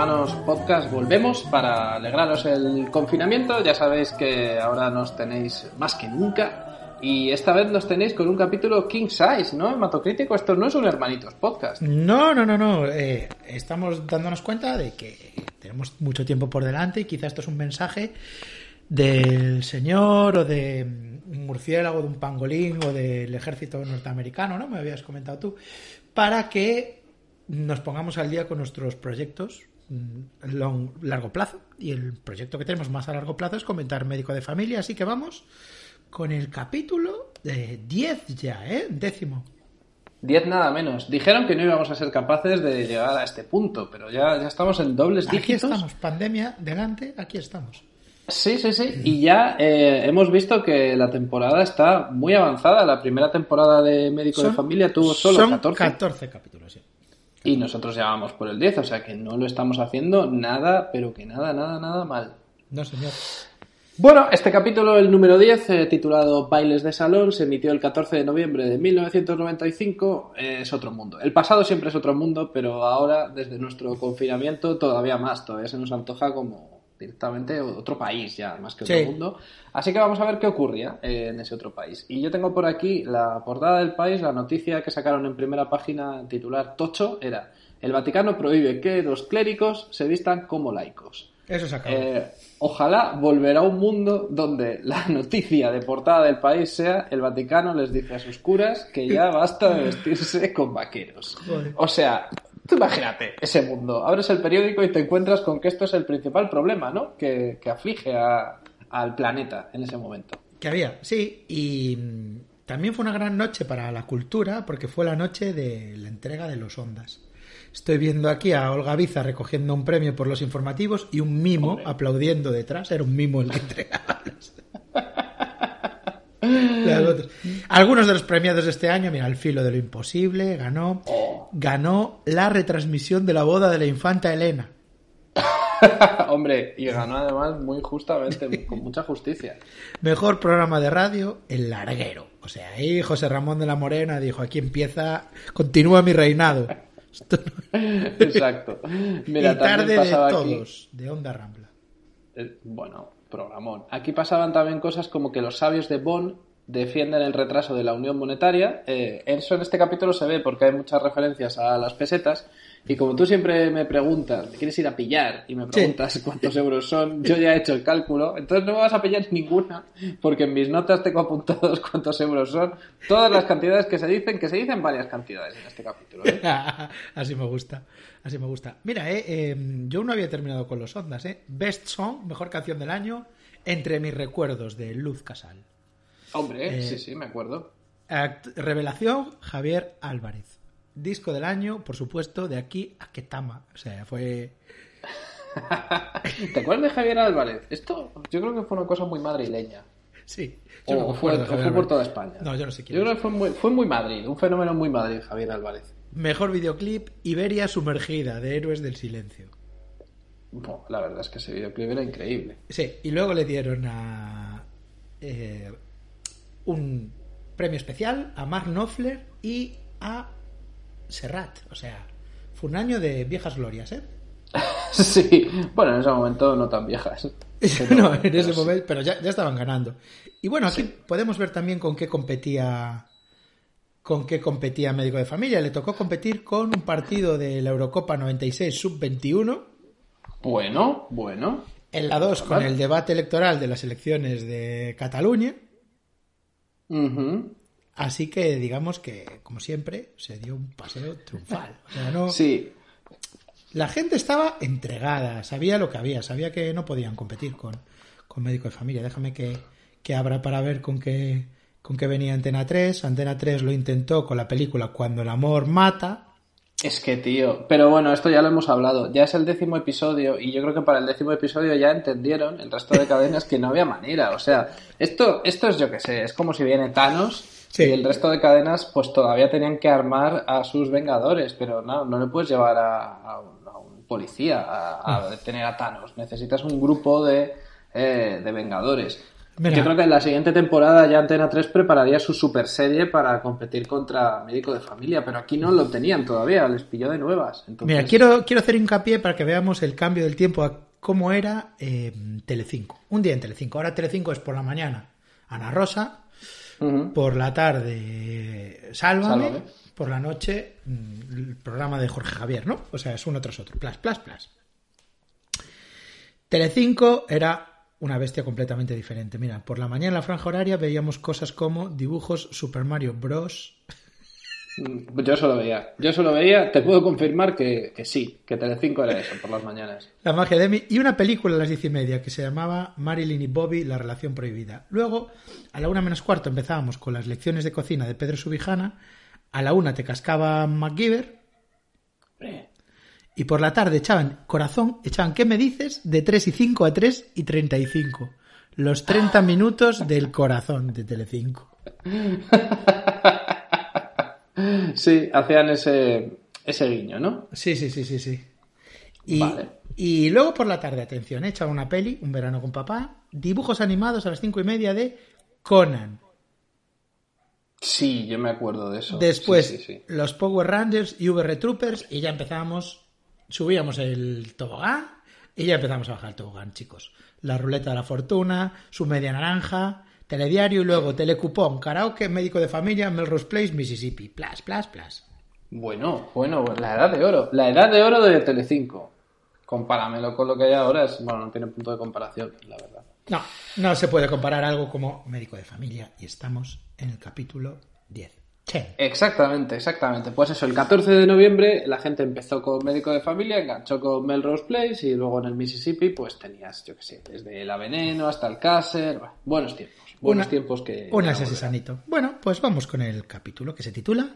hermanos podcast, volvemos para alegraros el confinamiento. Ya sabéis que ahora nos tenéis más que nunca. Y esta vez nos tenéis con un capítulo king size, ¿no? Hematocrítico, esto no es un hermanitos podcast. No, no, no, no. Eh, estamos dándonos cuenta de que tenemos mucho tiempo por delante y quizás esto es un mensaje del señor o de un murciélago, de un pangolín o del ejército norteamericano, ¿no? Me habías comentado tú. Para que nos pongamos al día con nuestros proyectos long, largo plazo. Y el proyecto que tenemos más a largo plazo es comentar médico de familia. Así que vamos con el capítulo de 10 ya, ¿eh? Décimo. 10 nada menos. Dijeron que no íbamos a ser capaces de llegar a este punto, pero ya, ya estamos en dobles Aquí dígitos. estamos, pandemia delante, aquí estamos. Sí, sí, sí. Y ya eh, hemos visto que la temporada está muy avanzada. La primera temporada de Médico de Familia tuvo solo son 14. 14 capítulos, sí. Y nosotros ya vamos por el 10, o sea que no lo estamos haciendo nada, pero que nada, nada, nada mal. No, señor. Bueno, este capítulo, el número 10, eh, titulado Bailes de Salón, se emitió el 14 de noviembre de 1995. eh, es otro mundo. El pasado siempre es otro mundo, pero ahora, desde nuestro confinamiento, todavía más. Todavía se nos antoja como directamente otro país ya, más que otro Sí. mundo. Así que vamos a ver qué ocurría eh, en ese otro país. Y yo tengo por aquí la portada del país, la noticia que sacaron en primera página titular Tocho era El Vaticano prohíbe que los clérigos se vistan como laicos. Eso se acabó. Eh, ojalá volverá a un mundo donde la noticia de portada del país sea el Vaticano les dice a sus curas que ya basta de vestirse con vaqueros. O sea, tú imagínate ese mundo. Abres el periódico y te encuentras con que esto es el principal problema, ¿no? Que, que aflige a- al planeta en ese momento. Que había, sí, y mm, también fue una gran noche para la cultura porque fue la noche de la entrega de los Ondas. Estoy viendo aquí a Olga Biza recogiendo un premio por los informativos y un mimo Hombre. aplaudiendo detrás. Era un mimo el que entregaba. Algunos de los premiados de este año, mira, al filo de lo imposible, ganó, Oh. Ganó la retransmisión de la boda de la infanta Elena. Hombre, y ganó además muy justamente, con mucha justicia. Mejor programa de radio, El Larguero. O sea, ahí José Ramón de la Morena dijo, aquí empieza, continúa mi reinado. Exacto. Mira, y tarde de pasaba aquí- todos, de Onda Rambla. Eh, Bueno, programón. Aquí pasaban también cosas como que los sabios de Bonn defienden el retraso de la unión monetaria. Eh, eso en este capítulo se ve porque hay muchas referencias a las pesetas. Y como tú siempre me preguntas, ¿me quieres ir a pillar? Y me preguntas cuántos euros son, yo ya he hecho el cálculo. Entonces no me vas a pillar ninguna, porque en mis notas tengo apuntados cuántos euros son. Todas las cantidades que se dicen, que se dicen varias cantidades en este capítulo. ¿eh? así me gusta, así me gusta. Mira, eh, eh, yo no había terminado con los Ondas, ¿eh? Best Song, mejor canción del año, Entre mis recuerdos, de Luz Casal. Hombre, Eh, sí, sí, me acuerdo. Revelación, Javier Álvarez. Disco del año, por supuesto, de aquí a Ketama. O sea, fue... ¿Te acuerdas de Javier Álvarez? Esto yo creo que fue una cosa muy madrileña. Sí. O no fue, o por toda España. No, yo no sé quién Yo creo que fue muy, fue muy Madrid, un fenómeno muy Madrid, Javier Álvarez. Mejor videoclip, Iberia sumergida, de Héroes del Silencio. Buah, la verdad es que ese videoclip era increíble. Sí, y luego le dieron a eh, un premio especial a Mark Knopfler y a Serrat. O sea, fue un año de viejas glorias, ¿eh? sí, bueno, en ese momento no tan viejas. Pero- no, en pero ese sí. momento, pero ya, ya estaban ganando. Y bueno, aquí podemos ver también con qué competía con qué competía Médico de Familia. Le tocó competir con un partido de la Eurocopa 96 sub-21 Bueno, bueno. En la 2 con el debate electoral de las elecciones de Cataluña. Así que digamos que, como siempre, se dio un paseo triunfal. O sea, no- Sí, La gente estaba entregada, sabía lo que había, sabía que no podían competir con, con médico de familia. Déjame que, que abra para ver con qué, con qué venía Antena 3. Antena 3 lo intentó con la película Cuando el amor mata. Es que tío. Pero bueno, esto ya lo hemos hablado. Ya es el décimo episodio y yo creo que para el décimo episodio ya entendieron el resto de cadenas que no había manera. O sea, esto, esto es yo que sé, es como si viene Thanos Sí. y el resto de cadenas pues todavía tenían que armar a sus vengadores. Pero no, no le puedes llevar a, a un, a un policía a, a detener a Thanos. Necesitas un grupo de, eh, de vengadores. Mira. Yo creo que en la siguiente temporada ya Antena 3 prepararía su super serie para competir contra Médico de Familia, pero aquí no lo tenían todavía, les pilló de nuevas. Entonces, Mira, quiero, quiero hacer hincapié para que veamos el cambio del tiempo a cómo era eh, Telecinco. Un día en Telecinco. Ahora Telecinco es por la mañana Ana Rosa, por la tarde Sálvame, Sálvame. por la noche mm, el programa de Jorge Javier, ¿no? O sea, es uno tras otro. Plas, plas, plas. Telecinco era una bestia completamente diferente. Mira, por la mañana en la franja horaria veíamos cosas como dibujos Super Mario Bros. Mm, Yo solo veía, yo solo veía, te puedo confirmar que, que sí, que Telecinco era eso por las mañanas. La magia de Emi y una película a las diez y media que se llamaba Marilyn y Bobby, la relación prohibida. Luego, a la una menos cuarto empezábamos con las lecciones de cocina de Pedro Subijana. A la una te cascaba MacGyver. Y por la tarde echaban Corazón, echaban ¿Qué me dices? De 3 y 5 a 3 y 35. Los 30 minutos del corazón de Telecinco. Sí, hacían ese, ese guiño, ¿no? Sí, sí, sí, sí, sí. Y, Vale. y luego por la tarde, atención, he echado una peli, Un verano con papá, dibujos animados a las cinco y media de Conan. Sí, yo me acuerdo de eso. Después, Sí, sí, sí. los Power Rangers y VR Troopers y ya empezamos, subíamos el tobogán y ya empezamos a bajar el tobogán, chicos. La ruleta de la fortuna, su media naranja, telediario y luego telecupón, karaoke, médico de familia, Melrose Place, Mississippi. Plas, plas, plas. Bueno, bueno, la edad de oro. La edad de oro de Telecinco. Compáramelo con lo que hay ahora, es, bueno, no tiene punto de comparación, la verdad. No, no se puede comparar algo como médico de familia y estamos en el capítulo 10. Exactamente, exactamente. Pues eso, el 14 de noviembre la gente empezó con Médico de Familia, enganchó con Melrose Place y luego en el Mississippi pues tenías, yo qué sé, desde la Veneno hasta el Cácer. bueno, buenos tiempos, buenos Una- tiempos que... Un sanito. Bueno, pues vamos con el capítulo que se titula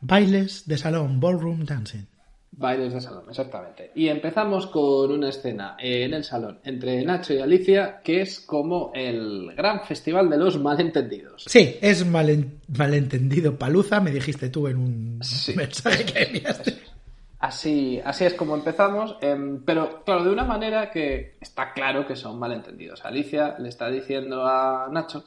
Bailes de salón, ballroom dancing. Bailes de salón, exactamente. Y empezamos con una escena en el salón entre Nacho y Alicia, que es como el gran festival de los malentendidos. Sí, es malen- malentendido paluza, me dijiste tú en un Sí. mensaje que enviaste. Así, así es como empezamos, em, pero claro, de una manera que está claro que son malentendidos. Alicia le está diciendo a Nacho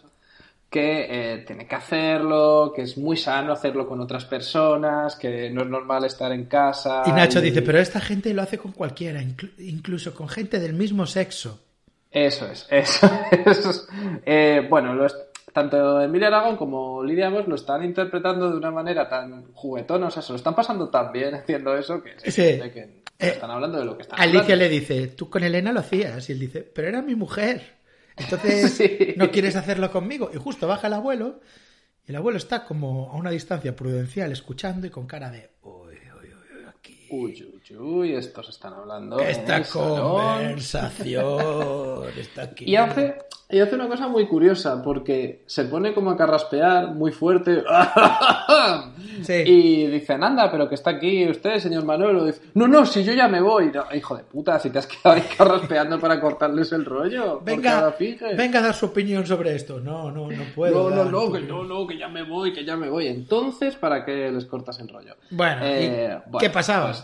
que eh, tiene que hacerlo, que es muy sano hacerlo con otras personas, que no es normal estar en casa. Y Nacho dice, pero esta gente lo hace con cualquiera, inclu- incluso con gente del mismo sexo. Eso es, eso es. Eh, bueno, tanto Emilia Aragón como Lidia Vos lo están interpretando de una manera tan juguetona, o sea, se lo están pasando tan bien haciendo eso que, Sí. siente que Eh, están hablando de lo que están Alicia hablando. le dice, tú con Elena lo hacías. Y él dice, pero era mi mujer. Entonces, Sí. ¿no quieres hacerlo conmigo? Y justo baja el abuelo. Y el abuelo está como a una distancia prudencial escuchando y con cara de, uy, uy, uy, aquí. Uy, uy, uy, estos están hablando. en Esta el conversación está aquí. Y hace, y hace una cosa muy curiosa, porque se pone como a carraspear muy fuerte. Sí. Y dicen, anda, pero que está aquí usted, señor. Dice, no, no, si yo ya me voy. No, hijo de puta, si te has quedado ahí carraspeando para cortarles el rollo. Venga, venga a dar su opinión sobre esto. No, no, no puedo. No, no, no, que no, no, que ya me voy, que ya me voy. Entonces, ¿para qué les cortas el rollo? Bueno, ¿y Eh, bueno, ¿qué pasaba? pues,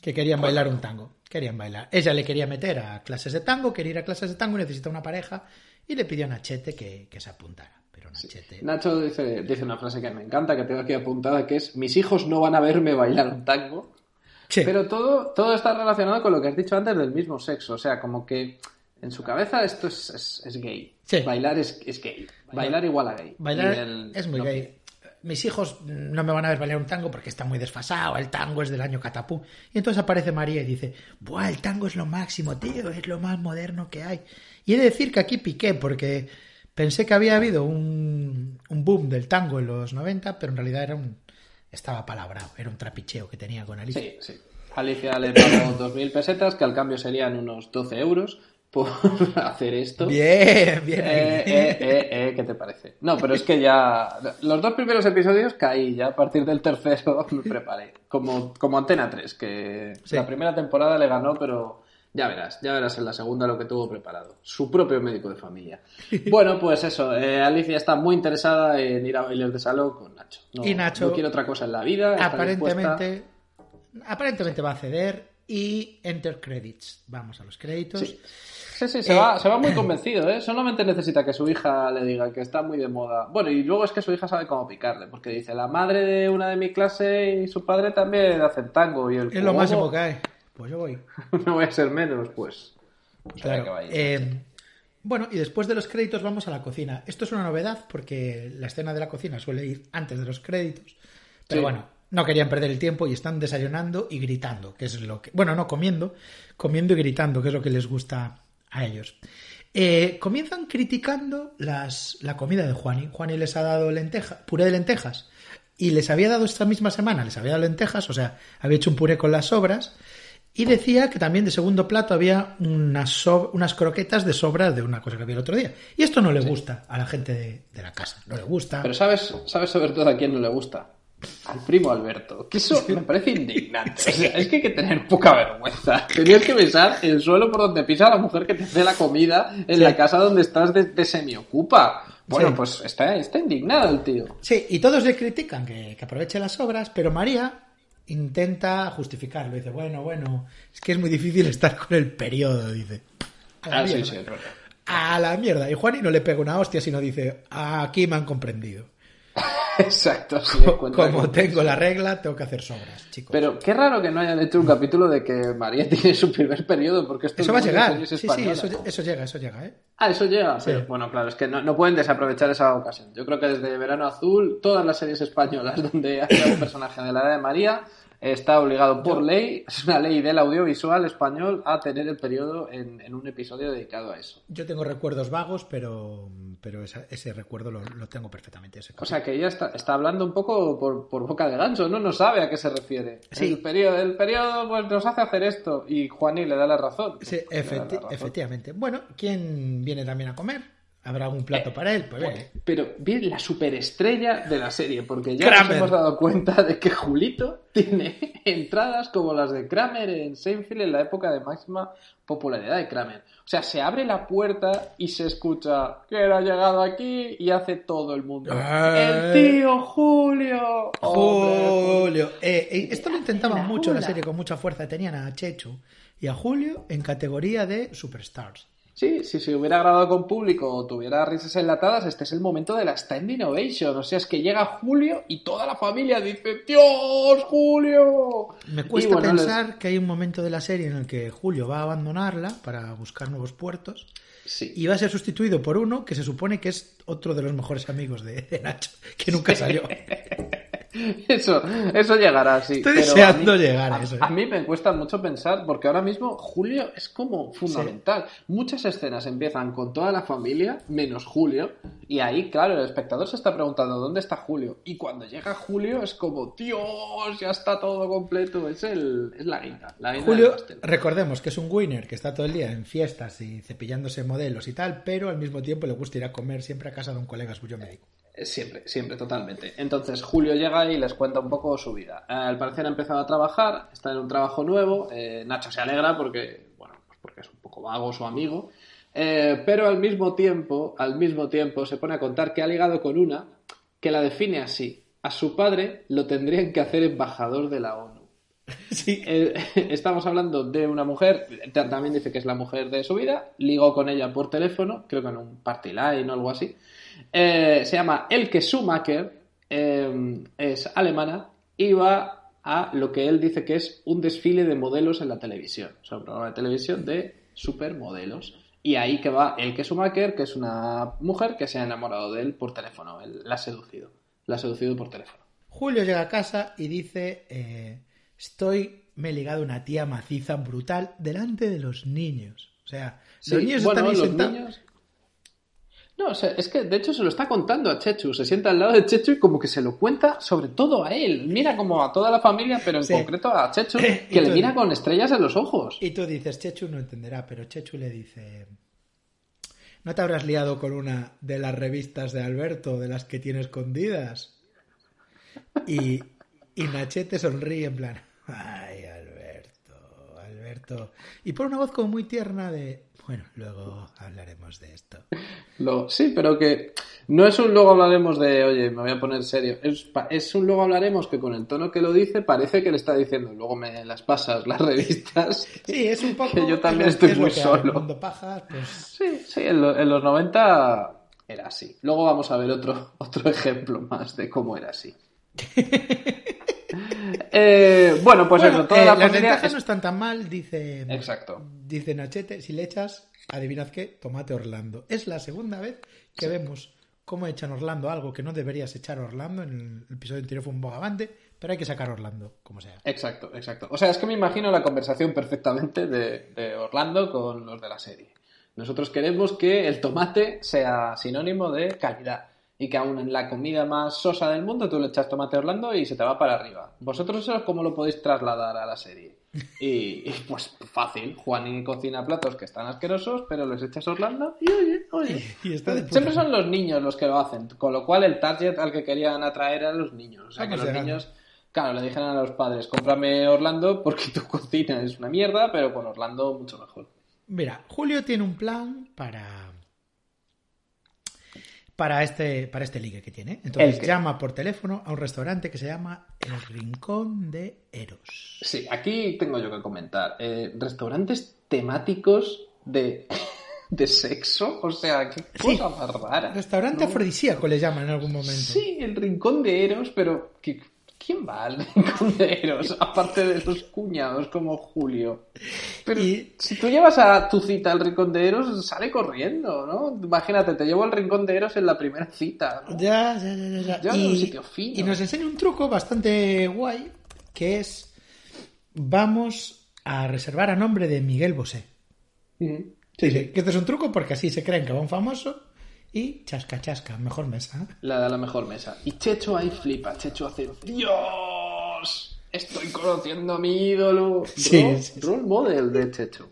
que querían bailar un tango. Querían bailar. Ella le quería meter a clases de tango, quería ir a clases de tango y necesita una pareja. Y le pidió a Nachete que, que se apuntara. Pero Nachete. Nacho dice, dice una frase que me encanta, que tengo aquí apuntada, que es, mis hijos no van a verme bailar un tango. Sí. Pero todo, todo está relacionado con lo que has dicho antes del mismo sexo. O sea, como que en su cabeza esto es, es, es gay. Sí. Bailar es, es gay. Bailar igual a gay. Bailar el- es muy no- gay. Mis hijos no me van a ver bailar un tango porque está muy desfasado. El tango es del año catapú. Y entonces aparece María y dice: Buah, el tango es lo máximo, tío. Es lo más moderno que hay. Y he de decir que aquí piqué porque pensé que había habido un, un boom del tango en los 90, pero en realidad era un. Estaba palabrado. Era un trapicheo que tenía con Alicia. Sí, sí. Alicia le pagó 2.000 pesetas, que al cambio serían unos 12 euros por hacer esto. Bien, bien. Eh, eh, eh, eh, ¿qué te parece? No, pero es que ya. Los dos primeros episodios caí, ya a partir del tercero me preparé. Como, como Antena 3, que Sí. la primera temporada le ganó, pero ya verás, ya verás en la segunda lo que tuvo preparado. Su propio médico de familia. Bueno, pues eso, eh, Alicia está muy interesada en ir a bailes de salón con Nacho. No, Y Nacho, no quiere otra cosa en la vida. aparentemente, aparentemente va a ceder y Enter Credits. Vamos a los créditos. Sí. Sí, sí, se, Eh, va, se va muy convencido, ¿eh? Solamente necesita que su hija le diga que está muy de moda. Bueno, y luego es que su hija sabe cómo picarle, porque dice, la madre de una de mi clase y su padre también hacen tango y el Es lo máximo que hay. Pues yo voy. no voy a ser menos, pues. pues Claro. Eh, bueno, y después de los créditos vamos a la cocina. Esto es una novedad porque la escena de la cocina suele ir antes de los créditos. Pero Sí. bueno, no querían perder el tiempo y están desayunando y gritando, que es lo que... Bueno, no, comiendo, comiendo y gritando, que es lo que les gusta a ellos. Eh, comienzan criticando las, la comida de Juani. Juani les ha dado lenteja, puré de lentejas y les había dado esta misma semana, les había dado lentejas, o sea, había hecho un puré con las sobras y decía que también de segundo plato había unas, so- unas croquetas de sobras de una cosa que había el otro día. Y esto no le gusta a la gente de, de la casa, no le gusta. Pero ¿sabes, sabes sobre todo a quién no le gusta? Al primo Alberto. Que eso me parece indignante. O sea, es que hay que tener poca vergüenza. Tenías que besar el suelo por donde pisa la mujer que te hace la comida en Sí. la casa donde estás de, de semiocupa. Bueno, Sí. pues está, está indignado el tío. Sí, y todos le critican que, que aproveche las obras, pero María intenta justificarlo. Dice, bueno, bueno, es que es muy difícil estar con el periodo, dice. A la Ah, mierda. sí. A la mierda. Y Juani no le pega una hostia, sino dice, aquí me han comprendido. Exacto, sí, Como tengo la regla, tengo que hacer sobras, chicos. Pero qué raro que no hayan hecho un capítulo de que María tiene su primer periodo, porque esto eso va a llegar. Sí, sí, eso, eso llega, eso llega, ¿eh? Ah, eso llega. Sí. Pero, bueno, claro, es que no, no pueden desaprovechar esa ocasión. Yo creo que desde Verano Azul, todas las series españolas donde haya un personaje de la edad de María está obligado por ley, es una ley del audiovisual español, a tener el periodo en, en un episodio dedicado a eso. Yo tengo recuerdos vagos, pero, pero esa- ese recuerdo lo, lo tengo perfectamente. Ese O sea que ella está, está hablando un poco por, por boca de gancho, ¿no? No sabe a qué se refiere. Sí. El periodo, el periodo pues, nos hace hacer esto y Juaní le da la razón. Sí, da la razón. efectivamente. Bueno, ¿quién viene también a comer? ¿Habrá un plato para él? Pues viene. Pero bien la superestrella de la serie, porque ya Kramer. nos hemos dado cuenta de que Julito tiene entradas como las de Kramer en Seinfeld en la época de máxima popularidad de Kramer. O sea, se abre la puerta y se escucha que ha llegado aquí y hace todo el mundo. Eh. ¡El tío Julio! ¡Hombre, Julio. Eh, eh, esto lo intentaban La mucho en la serie con mucha fuerza. Tenían a Chechu y a Julio en categoría de superstars. Sí, si se hubiera grabado con público o tuviera risas enlatadas, este es el momento de la Stand Innovation. O sea, es que llega Julio y toda la familia dice ¡Dios, Julio! Me cuesta bueno, les- pensar que hay un momento de la serie en el que Julio va a abandonarla para buscar nuevos puertos Sí. y va a ser sustituido por uno que se supone que es otro de los mejores amigos de, de Nacho, que nunca salió. Eso, eso llegará, sí. Estoy pero deseando a mí- llegar a eso, ¿eh? a mí me cuesta mucho pensar, porque ahora mismo Julio es como fundamental. Muchas escenas empiezan con toda la familia, menos Julio, y ahí, claro, el espectador se está preguntando dónde está Julio. Y cuando llega Julio es como, Dios, ya está todo completo. Es, el, es la guinda, la guinda Julio, recordemos que es un winner que está todo el día en fiestas y cepillándose modelos y tal, pero al mismo tiempo le gusta ir a comer siempre a casa de un colega suyo médico. Eh, Siempre, siempre, totalmente. Entonces Julio llega y les cuenta un poco su vida. Eh, al parecer ha empezado a trabajar, está en un trabajo nuevo. eh, Nacho se alegra porque, bueno, pues porque es un poco vago su amigo. Pero al mismo tiempo, al mismo tiempo, se pone a contar que ha ligado con una que la define así. A su padre lo tendrían que hacer embajador de la ONU. Sí. Eh, estamos hablando de una mujer, ta- también dice que es la mujer de su vida, ligó con ella por teléfono, creo que en un party line o algo así. Eh, se llama Elke Schumacher, eh, es alemana y va a lo que él dice que es un desfile de modelos en la televisión, o sea, un programa de televisión de supermodelos. Y ahí que va Elke Schumacher, que es una mujer que se ha enamorado de él por teléfono, él la ha seducido, la ha seducido por teléfono. Julio llega a casa y dice, estoy, me he ligado una tía maciza brutal delante de los niños. O sea, Sí, los niños bueno, están ahí los sentados. niños- No, o sea, es que de hecho se lo está contando a Chechu. Se sienta al lado de Chechu y como que se lo cuenta sobre todo a él. Mira como a toda la familia, pero en Sí. concreto a Chechu, que le mira con estrellas en los ojos. Y tú dices, Chechu no entenderá, pero Chechu le dice, ¿no te habrás liado con una de las revistas de Alberto, de las que tiene escondidas? Y, y Nachete sonríe en plan, ay, Alberto, Alberto. Y por una voz como muy tierna de... Bueno, luego hablaremos de esto. Lo, sí, pero que no es un luego hablaremos de, oye, me voy a poner serio. Es, es un luego hablaremos que con el tono que lo dice parece que le está diciendo, luego me las pasas las revistas. Sí, es un poco... Que yo también estoy es muy solo. Mundo pues... Sí, sí, en, lo- en los 90 era así. Luego vamos a ver otro, otro ejemplo más de cómo era así. Eh, bueno, pues Bueno, eso, toda eh, la las familia... es- no están tan mal, dice... Exacto. Dice Nachete, si le echas, adivinad qué, tomate Orlando. Es la segunda vez que vemos cómo echan Orlando algo que no deberías echar Orlando. En el episodio anterior fue un bogavante, pero hay que sacar Orlando, como sea. Exacto, exacto. O sea, es que me imagino la conversación perfectamente de, de Orlando con los de la serie. Nosotros queremos que el tomate sea sinónimo de calidad y que aún en la comida más sosa del mundo tú le echas tomate Orlando y se te va para arriba. ¿Vosotros eso cómo lo podéis trasladar a la serie? Y, y, pues fácil, Juani cocina platos que están asquerosos, pero les echas Orlando y oye, oye. Y está Siempre son los niños los que lo hacen, con lo cual el target al que querían atraer eran los niños. O sea, que Vamos los niños, claro, le dijeron a los padres, cómprame Orlando porque tu cocina es una mierda, pero con Orlando mucho mejor. Mira, Julio tiene un plan para para este para este ligue que tiene. Entonces llama por teléfono a un restaurante que se llama El Rincón de Eros. Sí, aquí tengo yo que comentar. Eh, restaurantes temáticos de, de sexo, o sea, qué Sí. cosa más rara. Restaurante ¿no? afrodisíaco le llaman en algún momento. Sí, el rincón de Eros, pero ¿qué- ¿quién va al rincón de Eros? Aparte de los cuñados como Julio. Pero Y- si tú llevas a tu cita al rincón de Eros, sale corriendo, ¿no? Imagínate, te llevo al rincón de Eros en la primera cita. ¿no? Ya, ya, ya, ya, y, un sitio fino. y nos enseña un truco bastante guay que es vamos a reservar a nombre de Miguel Bosé. Ujú. Dice que este es un truco porque así se creen que va un famoso y chasca chasca, mejor mesa. La de la mejor mesa. Y Checho ahí flipa. Checho hace ¡Dios! Estoy conociendo a mi ídolo. Sí, Role, sí, sí. role model de Checho.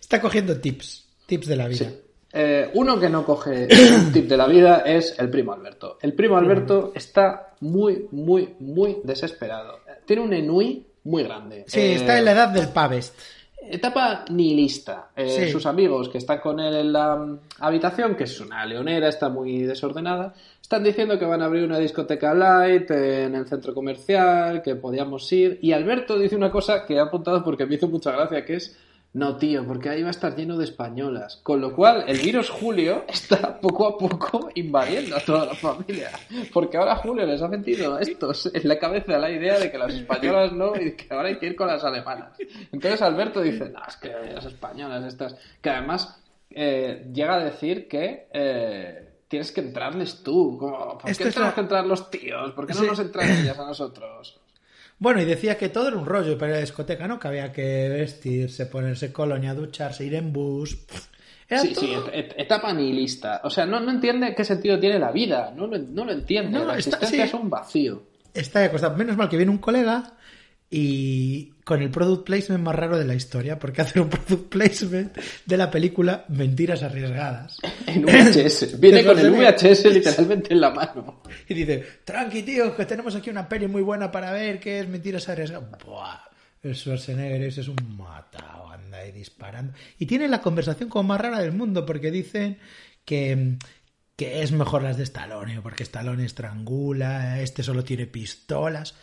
Está cogiendo tips, tips de la vida. Sí. Eh, uno que no coge un tip de la vida es el primo Alberto. El primo Alberto está muy, muy, muy desesperado. Tiene un enui muy grande. Sí, Eh, está en la edad del pavest. Etapa nihilista. Eh, Sí. Sus amigos que están con él en la mm, habitación, que es una leonera, está muy desordenada, están diciendo que van a abrir una discoteca light en el centro comercial, que podíamos ir. Y Alberto dice una cosa que he apuntado porque me hizo mucha gracia, que es, no tío, porque ahí va a estar lleno de españolas. Con lo cual, el virus Julio está poco a poco invadiendo a toda la familia. Porque ahora Julio les ha metido a estos en la cabeza la idea de que las españolas no y que ahora hay que ir con las alemanas. Entonces Alberto dice, no, es que las españolas estas... Que además eh, llega a decir que... eh, Tienes que entrarles tú. ¿Por qué es tenemos la- que entrar los tíos? ¿Por qué no Sí. nos entran ellas a nosotros? Bueno, y decía que todo era un rollo para la discoteca, ¿no? Que había que vestirse, ponerse colonia, ducharse, ir en bus. Era Sí, todo- sí, et- et- etapa nihilista. O sea, no, no entiende qué sentido tiene la vida. No lo, no lo entiende. No, la está- existencia sí. es un vacío. Está acostado. Menos mal que viene un colega y con el product placement más raro de la historia, porque hace un product placement de la película Mentiras Arriesgadas. En VHS. Viene con el. VHS literalmente en la mano. Y dice, tranqui tío, que tenemos aquí una peli muy buena para ver, que es Mentiras Arriesgadas. Buah, el Schwarzenegger ese es un matado, anda ahí disparando. Y tiene la conversación como más rara del mundo, porque dicen que, que es mejor las de Stallone, porque Stallone estrangula, este solo tiene pistolas.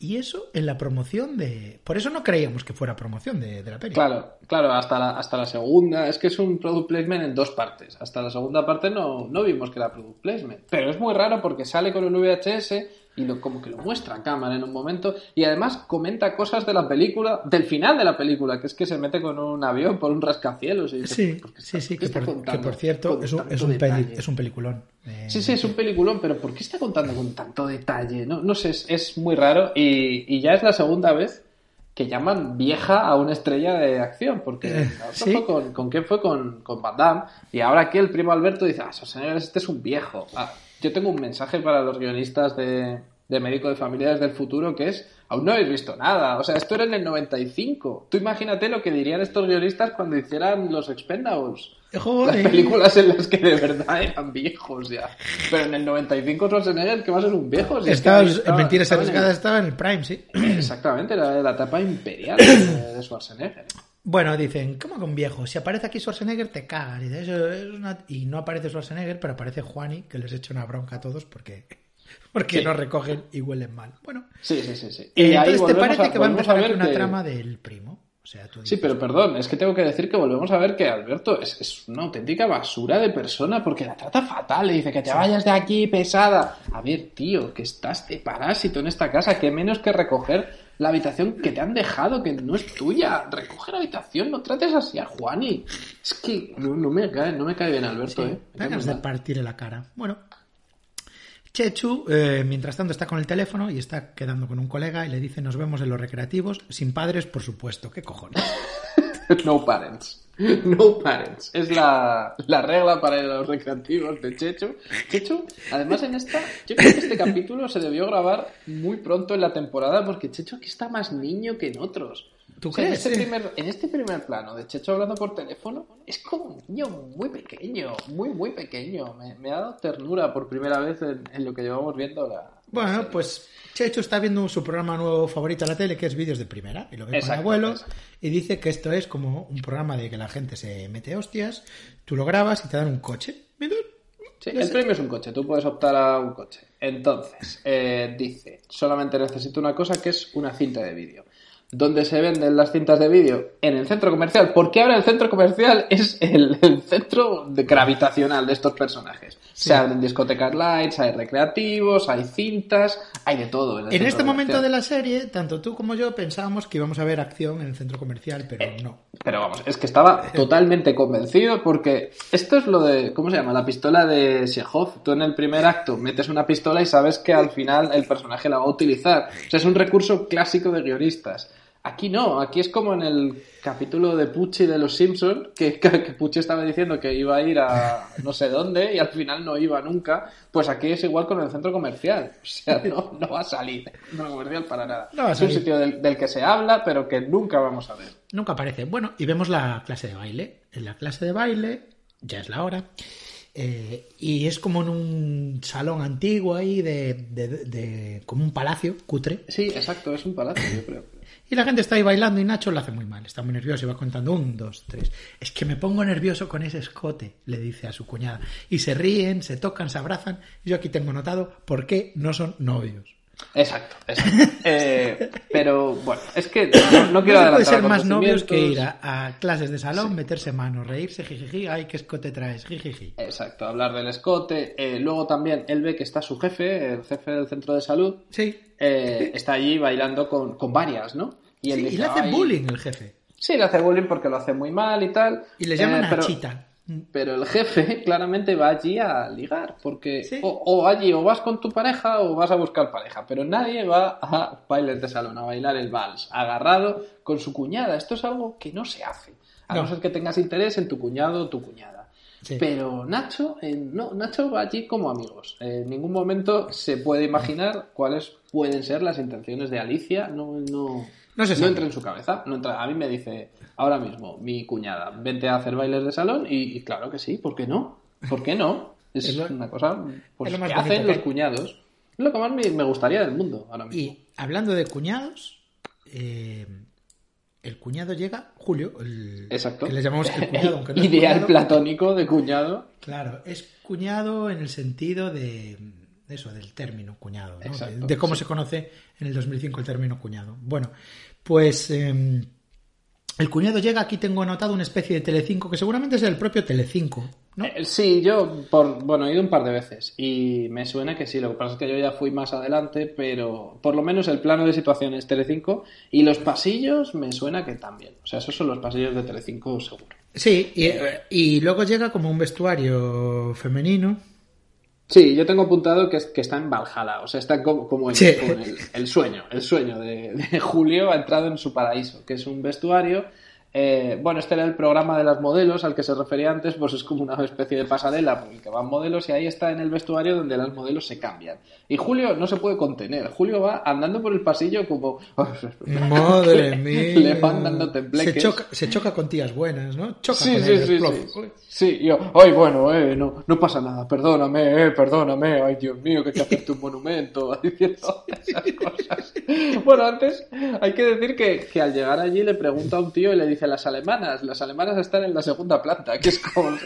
Y eso en la promoción de... Por eso no creíamos que fuera promoción de, de la peli. Claro, claro, hasta la, hasta la segunda. Es que es un product placement en dos partes. Hasta la segunda parte no, no vimos que era product placement. Pero es muy raro porque sale con el VHS y lo, como que lo muestra a cámara en un momento. Y además comenta cosas de la película, del final de la película, que es que se mete con un avión por un rascacielos. Y dices, Sí, ¿por qué sí, sí, que por, que contando por cierto es un, es, un peli- es un peliculón. Eh, Sí, sí, es un peliculón, pero ¿por qué está contando con tanto detalle? No, no sé, es, es muy raro y, y ya es la segunda vez que llaman vieja a una estrella de acción, porque Eh, ¿sí? fue con, ¿con quién fue? Con, con Van Damme, y ahora aquí el primo Alberto dice, ah, señores, este es un viejo. Ah, yo tengo un mensaje para los guionistas de, de Médico de Familias del futuro que es, aún no habéis visto nada, o sea, esto era en el 95. Tú imagínate lo que dirían estos guionistas cuando hicieran los Expendables. Las Joder. películas en las que de verdad eran viejos ya. Pero en el 95 Schwarzenegger, que va a ser un viejo? Si es que Estaba, estaba- Mentiras estaba en el- Arriesgadas estaba en el Prime, sí. Exactamente, era la etapa imperial de Schwarzenegger. Bueno, dicen, ¿cómo con viejo? Si aparece aquí Schwarzenegger, te cagas. Y, dice, "Eso es una-". y no aparece Schwarzenegger, pero aparece Juani, que les echa una bronca a todos porque, porque Sí. no recogen y huelen mal. Bueno, Sí, sí, sí. sí. y ahí entonces te parece a- que va a empezar ver una que- trama del primo. O sea, tú Sí, pero perdón, es que tengo que decir que volvemos a ver que Alberto es, es una auténtica basura de persona porque la trata fatal. Le dice que te vayas de aquí, pesada. A ver, tío, que estás de parásito en esta casa, que menos que recoger la habitación que te han dejado, que no es tuya. Recoge la habitación, no trates así a Juani. Es que no, no me cae, no me cae bien Alberto, Sí, eh. Me de partirle la cara. Bueno, Chechu, eh, mientras tanto, está con el teléfono y está quedando con un colega y le dice: Nos vemos en los recreativos, sin padres, por supuesto. ¿Qué cojones? No parents. No parents. Es la, la regla para los recreativos de Chechu. Chechu, además en esta, yo creo que este capítulo se debió grabar muy pronto en la temporada porque Chechu aquí está más niño que en otros. ¿Tú O sea, crees? En este, primer, en este primer plano de Chechu hablando por teléfono, es como un niño muy pequeño, muy, muy pequeño. Me, me ha dado ternura por primera vez en, en lo que llevamos viendo la. Bueno, pues Chechu está viendo su programa nuevo favorito a la tele, que es Vídeos de Primera, y lo ve con Exacto, abuelo, exacto. y dice que esto es como un programa de que la gente se mete hostias, tú lo grabas y te dan un coche. Mira, Sí, el premio es un coche, tú puedes optar a un coche. Entonces, eh, dice, solamente necesito una cosa que es una cinta de vídeo. ¿Dónde se venden las cintas de vídeo? En el centro comercial. Porque ahora el centro comercial es el, el centro de gravitacional de estos personajes. Se abren discotecas lights, hay recreativos, hay cintas, hay de todo. En este momento de la serie, tanto tú como yo pensábamos que íbamos a ver acción en el centro comercial, pero Eh, no. Pero vamos, es que estaba totalmente convencido porque esto es lo de, ¿cómo se llama? La pistola de Chekhov. Tú en el primer acto metes una pistola y sabes que al final el personaje la va a utilizar. O sea, es un recurso clásico de guionistas. Aquí no, aquí es como en el capítulo de Pucci de Los Simpson que, que Pucci estaba diciendo que iba a ir a no sé dónde y al final no iba nunca. Pues aquí es igual con el centro comercial. O sea, no, no va a salir el centro comercial para nada. No es un sitio del, del que se habla, pero que nunca vamos a ver. Nunca aparece. Bueno, y vemos la clase de baile. En la clase de baile, ya es la hora. eh, y es como en un salón antiguo ahí, de, de- de- como un palacio cutre. Sí, exacto, es un palacio, yo creo. Y la gente está ahí bailando y Nacho lo hace muy mal. Está muy nervioso y va contando un, dos, tres. Es que me pongo nervioso con ese escote, le dice a su cuñada. Y se ríen, se tocan, se abrazan. Yo aquí tengo notado por qué no son novios. Exacto, exacto. Eh, pero bueno, es que no, no quiero No puede ser más novios que ir a, a clases de salón, meterse manos, reírse, jijiji, ay, qué escote traes, jijiji. Exacto, hablar del escote. Eh, luego también él ve que está su jefe, el jefe del centro de salud, Sí, eh, está allí bailando con, con varias, ¿no? Y, él Sí, y le hace "Ay". bullying el jefe. Sí, le hace bullying porque lo hace muy mal y tal. Y le llaman Eh, a pero- Chita. Pero el jefe claramente va allí a ligar, porque Sí. o, o allí o vas con tu pareja o vas a buscar pareja, pero nadie va a bailes de salón, a bailar el vals, agarrado con su cuñada. Esto es algo que no se hace, a no, No. ser que tengas interés en tu cuñado o tu cuñada. Sí. Pero Nacho, eh, no, Nacho va allí como amigos. En ningún momento se puede imaginar cuáles pueden ser las intenciones de Alicia. No, no, No se sabe. entra en su cabeza. No entra. A mí me dice ahora mismo mi cuñada, vente a hacer bailes de salón y, y claro que sí, ¿por qué no? ¿Por qué no? Es, Es lo- una cosa pues, es lo más que bonito hacen los cuñados. Es lo que más me, me gustaría del mundo ahora mismo. Y hablando de cuñados, eh, el cuñado llega, Julio, el, Exacto. que le llamamos el cuñado, aunque no Ideal cuñado. platónico de cuñado. Claro, es cuñado en el sentido de, de eso, del término cuñado, ¿no? Exacto, de, de cómo sí. se conoce en el 2005 el término cuñado. Bueno, pues eh, el cuñado llega, aquí tengo anotado una especie de Telecinco, que seguramente es el propio Telecinco, ¿no? Eh, sí, yo, por, bueno, he ido un par de veces y me suena que sí. Lo que pasa es que yo ya fui más adelante, pero por lo menos el plano de situación es Telecinco y los pasillos me suena que también. O sea, esos son los pasillos de Telecinco seguro. Sí, y, y luego llega como un vestuario femenino. Sí, yo tengo apuntado que, es- que está en Valhalla, o sea, está como, como, el, Sí. como el, el sueño, el sueño de, de Julio ha entrado en su paraíso, que es un vestuario. Eh, bueno, este era el programa de las modelos al que se refería antes, pues es como una especie de pasarela por el que van modelos y ahí está en el vestuario donde las modelos se cambian. Y Julio no se puede contener, Julio va andando por el pasillo como... Madre mía. Le van dando se tembleques. choca, se choca con tías buenas, ¿no? Choca Sí, con sí, sí, sí. Sí, yo, ay, bueno, eh, no, no pasa nada, perdóname, eh, perdóname, ay, Dios mío, que hay que hacerte un monumento, diciendo esas cosas. Bueno, antes hay que decir que, que al llegar allí le pregunta a un tío y le dice, dice las alemanas, las alemanas están en la segunda planta, que es como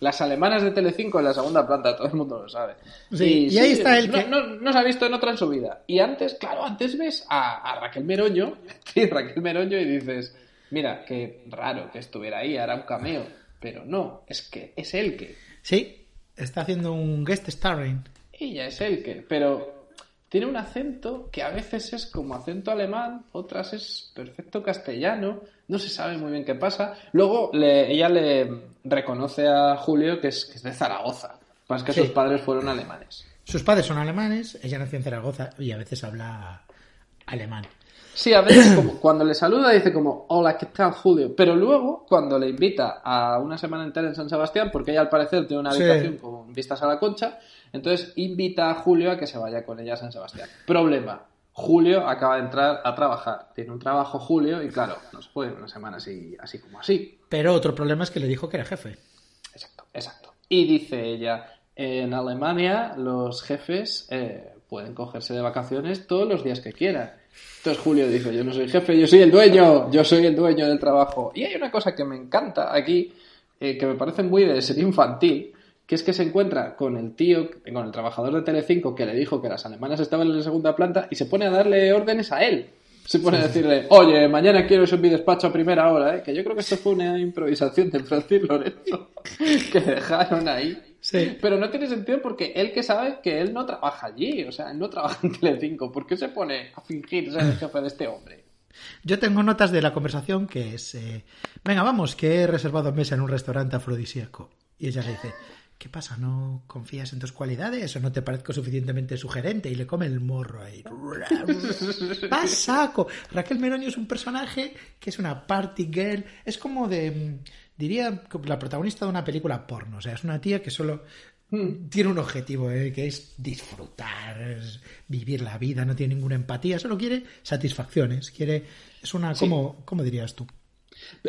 las alemanas de Telecinco en la segunda planta, todo el mundo lo sabe. Sí, y, ahí está el no, que... no, no se ha visto en otra en su vida. Y antes, claro, antes ves a, a Raquel Meroño, sí, Raquel Meroño y dices, mira, qué raro que estuviera ahí, hará un cameo. Pero no, es que es el que. Sí, está haciendo un guest starring. Ella es el que, pero tiene un acento que a veces es como acento alemán, otras es perfecto castellano, no se sabe muy bien qué pasa. Luego le- ella le reconoce a Julio que es, que es de Zaragoza, más que Sí. sus padres fueron alemanes. Sus padres son alemanes, ella nació en Zaragoza y a veces habla alemán. Sí, a veces como cuando le saluda dice como, hola, ¿qué tal, Julio? Pero luego, cuando le invita a una semana entera en San Sebastián, porque ella al parecer tiene una Sí. habitación con vistas a la concha, entonces invita a Julio a que se vaya con ella a San Sebastián. Problema, Julio acaba de entrar a trabajar. Tiene un trabajo Julio y claro, no se puede una semana así, así como así. Pero otro problema es que le dijo que era jefe. Exacto, exacto. Y dice ella, en Alemania los jefes eh, pueden cogerse de vacaciones todos los días que quieran. Entonces Julio dice, yo no soy jefe, yo soy el dueño, yo soy el dueño del trabajo. Y hay una cosa que me encanta aquí, eh, que me parece muy de serie infantil, que es que se encuentra con el tío, con el trabajador de Telecinco que le dijo que las alemanas estaban en la segunda planta y se pone a darle órdenes a él. Se pone a decirle, oye, mañana quiero eso en mi despacho a primera hora, ¿eh? que yo creo que esto fue una improvisación de Francis Lorenzo que dejaron ahí. Sí. Pero no tiene sentido porque él que sabe que él no trabaja allí, o sea, él no trabaja en Telecinco. ¿Por qué se pone a fingir ser el jefe de este hombre? Yo tengo notas de la conversación que es, eh, venga, vamos, que he reservado mesa en un restaurante afrodisíaco. Y ella le dice, ¿qué pasa? ¿No confías en tus cualidades o no te parezco suficientemente sugerente? Y le come el morro ahí. ¡Va saco! Raquel Meroño es un personaje que es una party girl, es como de, mm, diría, la protagonista de una película porno. O sea, es una tía que solo tiene un objetivo, eh, que es disfrutar, es vivir la vida, no tiene ninguna empatía, solo quiere satisfacciones, quiere, es una, Sí. ¿cómo, ¿cómo dirías tú?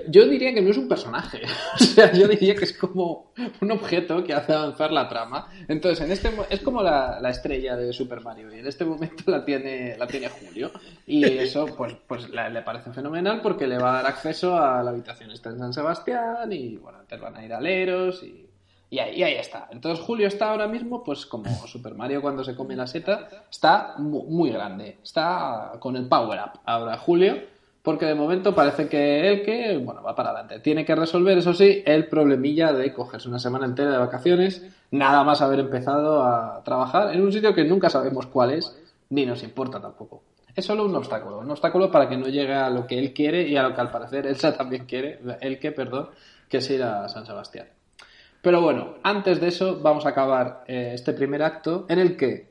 Yo diría que no es un personaje. O sea, yo diría que es como un objeto que hace avanzar la trama. Entonces, en este es como la, la estrella de Super Mario. Y en este momento la tiene, la tiene Julio. Y eso, pues, pues le parece fenomenal porque le va a dar acceso a la habitación esta en San Sebastián. Y bueno, antes van a ir aleros y. Y ahí, ahí está. Entonces Julio está ahora mismo, pues como Super Mario cuando se come la seta, está mu- muy grande. Está con el power up ahora Julio, porque de momento parece que él que, bueno, va para adelante. Tiene que resolver, eso sí, el problemilla de cogerse una semana entera de vacaciones, nada más haber empezado a trabajar en un sitio que nunca sabemos cuál es, ni nos importa tampoco. Es solo un obstáculo, un obstáculo para que no llegue a lo que él quiere y a lo que al parecer Elsa también quiere, el que, perdón, que es ir a San Sebastián. Pero bueno, antes de eso vamos a acabar eh, este primer acto en el que,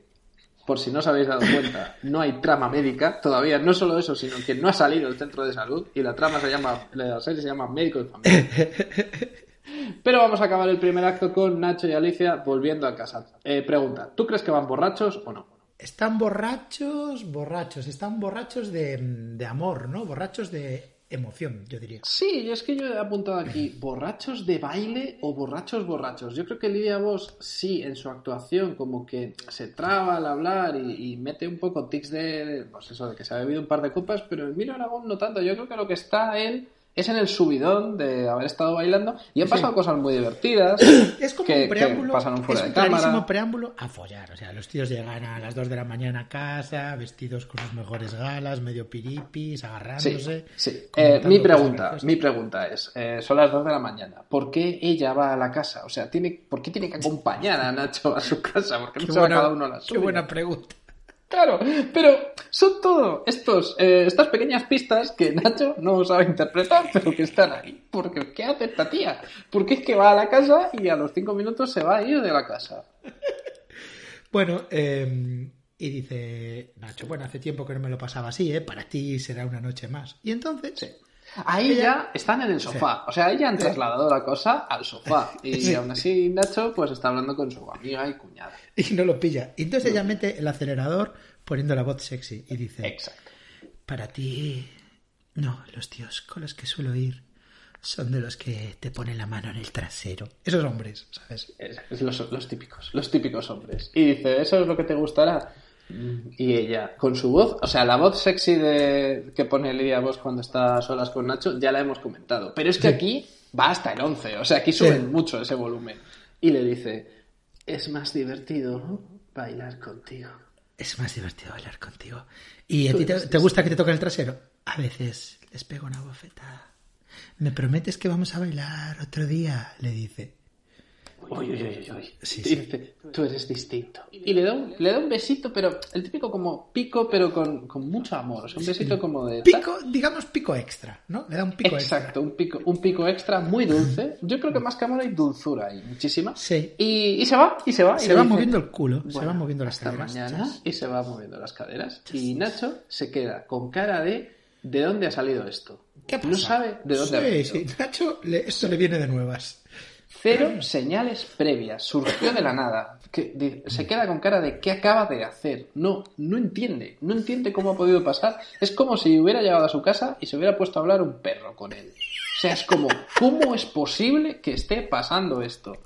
por si no os habéis dado cuenta, no hay trama médica todavía, no solo eso, sino que no ha salido el centro de salud y la trama se llama, la serie se llama Médico de Familia. Pero vamos a acabar el primer acto con Nacho y Alicia volviendo a casa. Eh, pregunta, ¿tú crees que van borrachos o no? Están borrachos, borrachos, están borrachos de, de amor, ¿no? Borrachos de emoción, yo diría. Sí, es que yo he apuntado aquí, ¿borrachos de baile o borrachos borrachos? Yo creo que Lidia Vos sí, en su actuación, como que se traba al hablar y, y mete un poco tics de, de, pues eso, de que se ha bebido un par de copas, pero Emilio Aragón no tanto. Yo creo que lo que está él es en el subidón de haber estado bailando y han Sí. pasado cosas muy divertidas. Es como que, un preámbulo, pasaron fuera es de un clarísimo cámara. preámbulo a follar. O sea, los tíos llegan a las 2 de la mañana a casa, vestidos con sus mejores galas, medio piripis, Sí, agarrándose. sí. comentando Eh, mi pregunta, mi pregunta es, eh, son las 2 de la mañana, ¿por qué ella va a la casa? O sea, tiene, ¿por qué tiene que acompañar a Nacho a su casa? ¿Por qué no Qué se va cada uno a la qué suya? buena pregunta. Claro, pero son todo estos, eh, estas pequeñas pistas que Nacho no sabe interpretar, pero que están ahí. Porque, ¿qué hace esta tía? Porque es que va a la casa y a los cinco minutos se va a ir de la casa. Bueno, eh, y dice Nacho, bueno, hace tiempo que no me lo pasaba así, ¿eh? Para ti será una noche más. Y entonces, Sí. Ahí Ella- ya están en el sofá. O sea, ella han trasladado la cosa al sofá. Y aún así Nacho pues está hablando con su amiga y cuñada. y no lo pilla. Y entonces ella mete el acelerador poniendo la voz sexy y dice, Exacto. para ti, no, los tíos con los que suelo ir son de los que te ponen la mano en el trasero. Esos hombres, ¿sabes? Es, es los, los típicos, los típicos hombres. Y dice, ¿eso es lo que te gustará? Y ella, con su voz, o sea, la voz sexy de que pone Lidia Vos cuando está a solas con Nacho, ya la hemos comentado. Pero es que aquí va hasta el 11, o sea, aquí suben mucho ese volumen. Y le dice, es más divertido bailar contigo. Es más divertido bailar contigo. ¿Y a ti te, te gusta que te toque el trasero? A veces les pego una bofetada. ¿Me prometes que vamos a bailar otro día? Le dice. Uy, uy, uy, uy. Sí, sí. Dice, tú eres distinto. Y le da, un, le da un besito, pero el típico como pico, pero con, con mucho amor. O sea, un besito como de... Pico, digamos pico extra, ¿no? Le da un pico Exacto, extra. un pico, un pico extra muy dulce. Yo creo que más que amor hay dulzura ahí, muchísima. Sí. Y, y se va, y se va. y Se va dice, moviendo el culo, se "Bueno, va moviendo las hasta caderas. mañana y se va moviendo las caderas. Y Nacho se queda con cara de ¿de dónde ha salido esto? ¿Qué No pasa? sabe de dónde ha Sí, venido. sí. Nacho, le- esto le viene de nuevas. Cero señales previas, surgió de la nada. Que se queda con cara de ¿qué acaba de hacer? No, no entiende, no entiende cómo ha podido pasar. Es como si hubiera llegado a su casa y se hubiera puesto a hablar un perro con él. O sea, es como, ¿cómo es posible que esté pasando esto?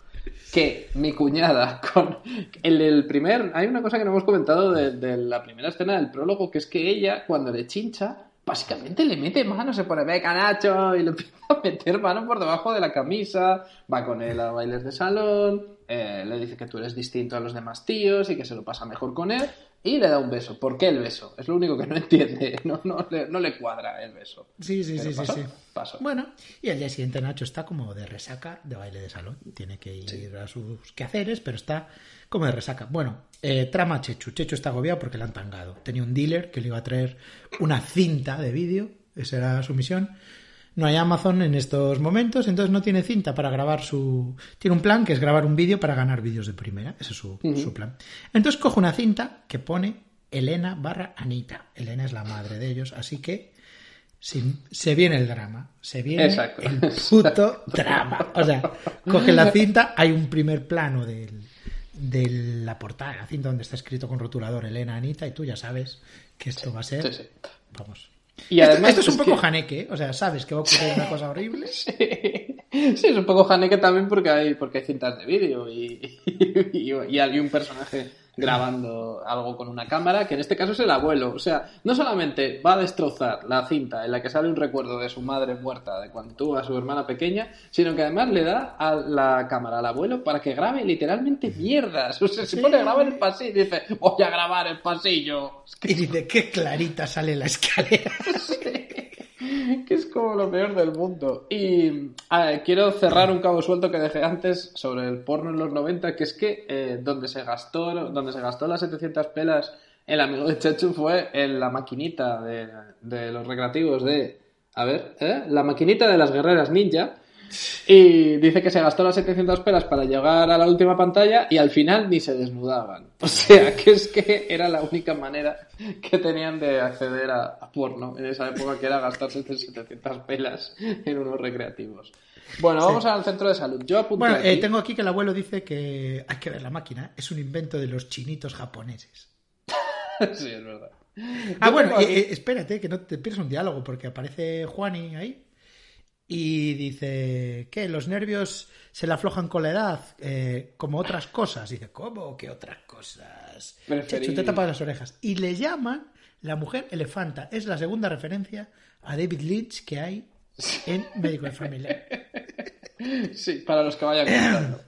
Que mi cuñada con el, primer... Hay una cosa que no hemos comentado de la primera escena del prólogo, que es que ella, cuando le chincha, básicamente le mete mano, se pone, venga Nacho, y le empieza a meter mano por debajo de la camisa, va con él a bailes de salón, eh, le dice que tú eres distinto a los demás tíos y que se lo pasa mejor con él, y le da un beso. ¿Por qué el beso? Es lo único que no entiende, no, no, le, no le cuadra el beso. Sí, sí, Pero sí, pasó, sí. pasó. Bueno, y al día siguiente Nacho está como de resaca de baile de salón. Tiene que ir a sus quehaceres, pero está como de resaca. Bueno, eh, trama Chechu. Chechu está agobiado porque le han tangado. Tenía un dealer que le iba a traer una cinta de vídeo. Esa era su misión. No hay Amazon en estos momentos, entonces no tiene cinta para grabar su... Tiene un plan que es grabar un vídeo para ganar vídeos de primera. Ese es su, su plan. Entonces coge una cinta que pone Elena barra Anita. Elena es la madre de ellos, así que se, se viene el drama, se viene Exacto. el puto drama. O sea, coge la cinta, hay un primer plano del, de la portada, la cinta donde está escrito con rotulador Elena Anita, y tú ya sabes que esto va a ser. Sí, sí. Vamos. Y Esto- además esto, es un es poco que- janeque, ¿eh? o sea, sabes que va a ocurrir una cosa horrible. Sí, sí, es un poco Haneke también porque hay, porque hay cintas de vídeo y, y, y hay un personaje grabando algo con una cámara, que en este caso es el abuelo. O sea, no solamente va a destrozar la cinta en la que sale un recuerdo de su madre muerta de cuando tuvo a su hermana pequeña, sino que además le da a la cámara al abuelo para que grabe literalmente mierdas. O sea, se pone a grabar el pasillo y dice, voy a grabar el pasillo. Y dice, qué clarita sale la escalera. que es como lo peor del mundo. Y quiero cerrar un cabo suelto que dejé antes sobre el porno en los 90, que es que eh, donde se gastó donde se gastó las 700 pelas el amigo de Chechu fue en la maquinita de, de los recreativos de... A ver, ¿eh? La maquinita de las guerreras ninja. Y dice que se gastó las 700 pelas para llegar a la última pantalla y al final ni se desnudaban. O sea, que es que era la única manera que tenían de acceder a, a porno en esa época, que era gastarse 700 pelas en unos recreativos. Bueno, vamos al centro de salud. Yo apunté Bueno, eh, tengo aquí que el abuelo dice que hay que ver la máquina, es un invento de los chinitos japoneses. sí, es verdad. Ah, Yo bueno, eh, eh, espérate, que no te pierdas un diálogo, porque aparece Juani ahí y dice que los nervios se le aflojan con la edad, eh, como otras cosas. dice, ¿cómo que otras cosas? Preferí- Chechu, te tapas las orejas. Y le llaman la mujer elefanta. Es la segunda referencia a David Lynch que hay en Médico de Familia. Sí, para los que vayan contando.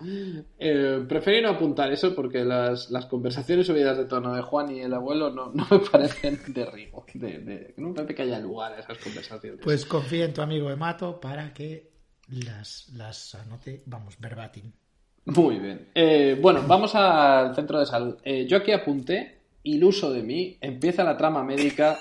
Eh, preferí no apuntar eso porque las, las conversaciones subidas de tono de Juan y el abuelo no, no me parecen de rigo. De, de- no me parece que haya lugar a esas conversaciones. Pues confía en tu amigo Emato para que las, las anote, vamos, verbatim. Muy bien. Eh, bueno, vamos al centro de salud. Eh, yo aquí apunté, iluso de mí, empieza la trama médica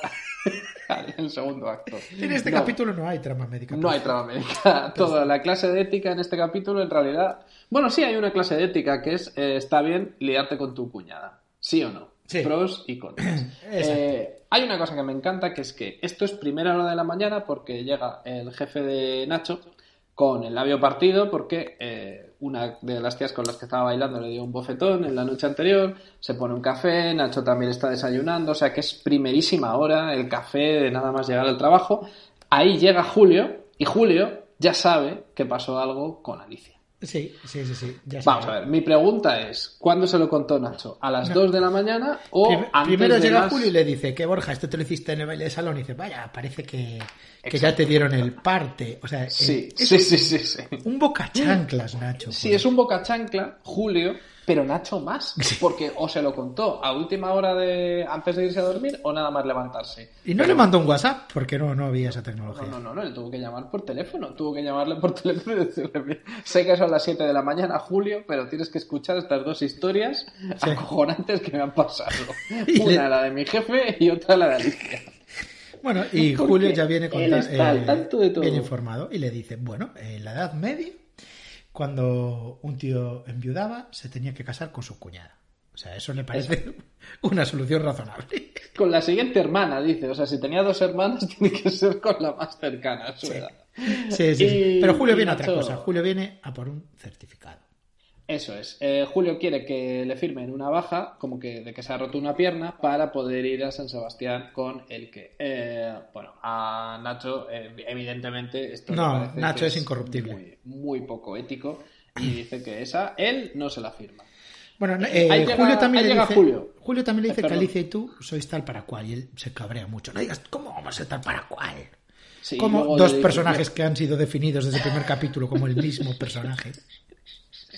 en el segundo acto. En este No. capítulo no hay trama médica. No hay trama médica. Toda la clase de ética en este capítulo, en realidad. Bueno, sí hay una clase de ética que es: eh, está bien liarte con tu cuñada. ¿Sí o no? Sí. Pros y contras. Eh, hay una cosa que me encanta que es que esto es primera hora de la mañana porque llega el jefe de Nacho con el labio partido porque eh, una de las tías con las que estaba bailando le dio un bofetón en la noche anterior, se pone un café, Nacho también está desayunando, o sea que es primerísima hora el café de nada más llegar al trabajo. Ahí llega Julio y Julio ya sabe que pasó algo con Alicia. Sí, sí, sí, sí. Ya Vamos a ver, mi pregunta es, ¿cuándo se lo contó Nacho? ¿A las 2 de la mañana o Prim- antes Primero de llega las- Julio y le dice que Borja, esto te lo hiciste en el baile de salón. Y dice, vaya, parece que, que ya te dieron el parte. O sea, Sí, sí, sí, sí, sí. un boca chanclas, Nacho. Sí, es un boca chancla, Julio, pero Nacho más. Porque o se lo contó a última hora de antes de irse a dormir o nada más levantarse. Y no le mandó un WhatsApp porque no, no había esa tecnología. No, no, no, no, él tuvo que llamar por teléfono. Tuvo que llamarle por teléfono y decirle, "Mira, sé que son las 7 de la mañana, Julio, pero tienes que escuchar estas dos historias Sí. acojonantes que me han pasado. Le- Una la de mi jefe y otra la de Alicia. Bueno, y Julio ya viene con todo. bien informado y le dice, bueno, en la Edad Media, cuando un tío enviudaba, se tenía que casar con su cuñada. O sea, eso le parece una solución razonable. Con la siguiente hermana, dice. O sea, si tenía dos hermanas, tiene que ser con la más cercana a su edad. Sí, sí, sí. Y- Pero Julio viene a otra cosa. Julio viene a por un certificado. Eso es. Eh, Julio quiere que le firmen una baja, como que de que se ha roto una pierna, para poder ir a San Sebastián con el que. Eh, bueno, a Nacho, eh, evidentemente, esto No, parece Nacho que es incorruptible. Muy, muy poco ético y dice que esa, él no se la firma. Bueno, eh, llega- Julio también le dice, Julio. también le dice que. Alicia y tú sois tal para cual y él se cabrea mucho. No digas, ¿cómo vamos a ser tal para cual? Sí, como dos personajes que han sido definidos desde el primer capítulo como el mismo personaje.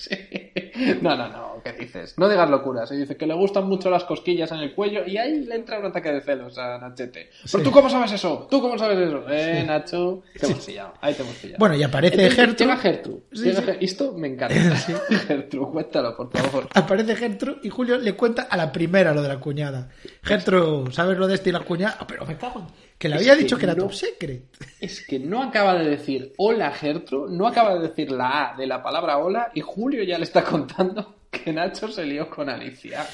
No, no, no, ¿qué dices? No digas locuras. Y dice que le gustan mucho las cosquillas en el cuello y ahí le entra un ataque de celos a Nachete. ¿Pero Sí. tú cómo sabes eso? ¿Tú cómo sabes eso? Eh, Nacho, te hemos pillado. Ahí te hemos pillado. Bueno, y aparece Entonces, Gertrude. Llega Gertrude. Llega Esto me encanta. Gertrude, cuéntalo, por favor. Aparece Gertrude y Julio le cuenta a la primera lo de la cuñada. Gertrude, ¿sabes lo de este y la cuñada? Ah, pero me cago en... Que le Es había que dicho que era no. top secret. Es que no acaba de decir hola Gertrude, no acaba de decir la A de la palabra hola y Julio ya le está contando que Nacho se lió con Alicia.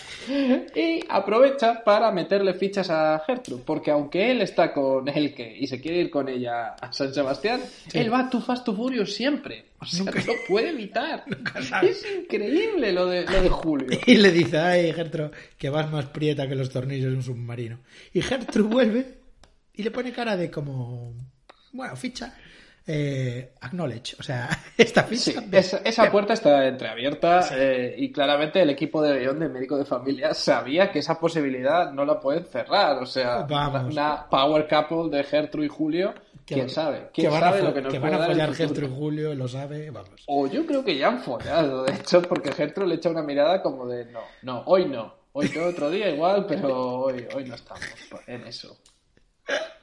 Y aprovecha para meterle fichas a Gertrude, porque aunque él está con Elke y se quiere ir con ella a San Sebastián, él va tu fast to furious siempre. O sea, no lo puede evitar. Es increíble lo de, lo de Julio. Y le dice, ay, Gertrude, que vas más prieta que los tornillos de un submarino. Y Gertrude vuelve y le pone cara de como, bueno, ficha, eh, acknowledge. O sea, esta Sí, ficha. esa, esa puerta está entreabierta eh, y claramente el equipo de guion de médico de familia sabía que esa posibilidad no la pueden cerrar. O sea, Vamos. una power couple de Gertrude y Julio, quién sabe. ¿Quién sabe lo que nos que van a follar? Gertrude y Julio, lo sabe, vamos. O yo creo que ya han follado, de hecho, porque Gertrude le echa una mirada como de no, no, hoy no. Hoy que otro día igual, pero hoy, hoy no estamos en eso.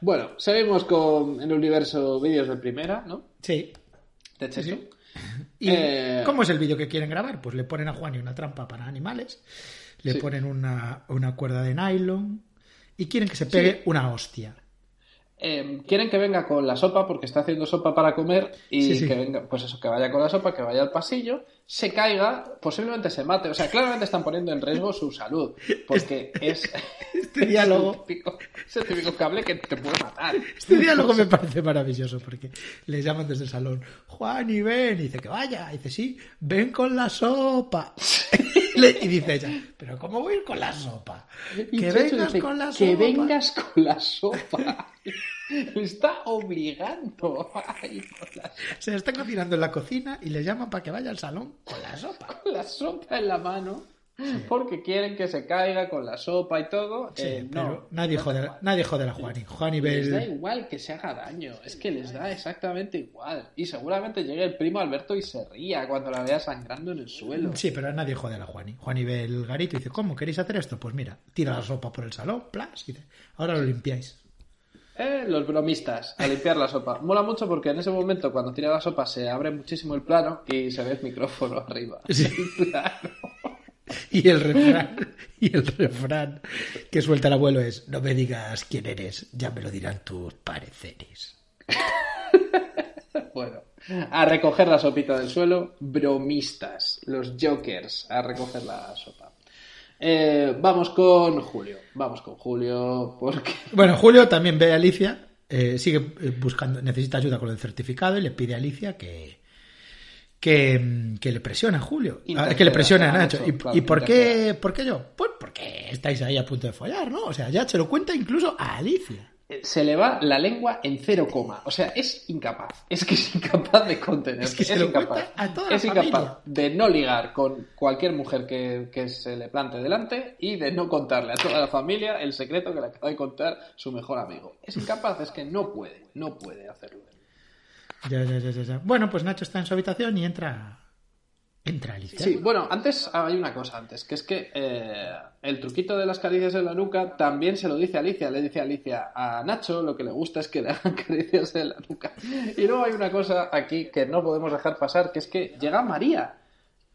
Bueno, seguimos con el universo vídeos de primera, ¿no? Sí. De Cheto. Sí. ¿Y Eh, cómo es el vídeo que quieren grabar? Pues le ponen a Juan y una trampa para animales, le Sí. ponen una, una cuerda de nylon y quieren que se pegue una hostia. Eh, quieren que venga con la sopa porque está haciendo sopa para comer y que venga, pues eso, que vaya con la sopa, que vaya al pasillo, se caiga, posiblemente se mate. O sea, claramente están poniendo en riesgo su salud porque es, Este diálogo, es el típico, es el típico cable que te puede matar. este diálogo me parece maravilloso porque le llaman desde el salón, Juan y ven, y dice que vaya, y dice sí, ven con la sopa. Y dice ella, pero ¿cómo voy a ir con la sopa? Que vengas dice, con la sopa. Que vengas con la sopa. Le está obligando a ir con la, Se está cocinando en la cocina y le llaman para que vaya al salón con la sopa. con la sopa en la mano porque quieren que se caiga con la sopa y todo. Sí, Eh, pero no, nadie no jode, nadie jode a Juani. Juani ve Les da igual que se haga daño, es que les da exactamente igual. Y seguramente llegue el primo Alberto y se ría cuando la vea sangrando en el suelo. Sí, pero nadie jode a la Juani. Juani ve el garito y dice, ¿cómo? ¿Queréis hacer esto? Pues mira, tira la sopa por el salón, plas, y dice, ahora lo limpiáis. Eh, los bromistas, a limpiar la sopa. Mola mucho porque en ese momento, cuando tira la sopa, se abre muchísimo el plano y se ve el micrófono arriba. Sí. El plano. Y el refrán, y el refrán que suelta el abuelo es, no me digas quién eres, ya me lo dirán tus pareceres. Bueno, a recoger la sopita del suelo, bromistas, los jokers, a recoger la sopa. Eh, vamos con Julio, vamos con Julio, porque Bueno, Julio también ve a Alicia, eh, sigue eh, buscando, necesita ayuda con el certificado y le pide a Alicia que que, mm, que le presione a Julio, Ah, Interceda, que le presione a Nacho. ¿Y, claro, y por qué, por qué yo? Pues porque estáis ahí a punto de follar, ¿no? O sea, ya se lo cuenta incluso a Alicia. Se le va la lengua en cero coma. O sea, es incapaz. Es que es incapaz de contener. Es que se es lo incapaz. cuenta a toda la es incapaz de no ligar con cualquier mujer que, que se le plante delante y de no contarle a toda la familia el secreto que le acaba de contar su mejor amigo. Es incapaz, es que no puede, no puede hacerlo. Ya, ya, ya, ya. Bueno, pues Nacho está en su habitación y entra. Sí, bueno, antes hay una cosa antes, que es que eh, el truquito de las caricias en la nuca también se lo dice Alicia, le dice Alicia a Nacho lo que le gusta es que le hagan caricias en la nuca. Y luego hay una cosa aquí que no podemos dejar pasar, que es que llega María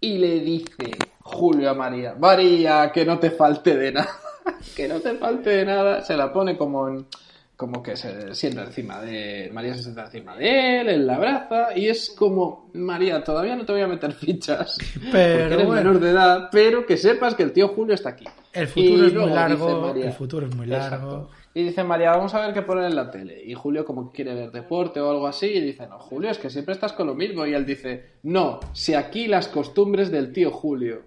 y le dice Julio a María, María, que no te falte de nada, que no te falte de nada, se la pone como en como que se sienta encima de María se sienta encima de él, él la abraza y es como María, todavía no te voy a meter fichas Pero porque eres bueno. menor de edad, pero que sepas que el tío Julio está aquí. El futuro Y es muy largo, María- el futuro es muy largo. Exacto. Y dice María, vamos a ver qué poner en la tele. Y Julio como que quiere ver deporte o algo así y dice, no, Julio, es que siempre estás con lo mismo. Y él dice, no, si aquí las costumbres del tío Julio.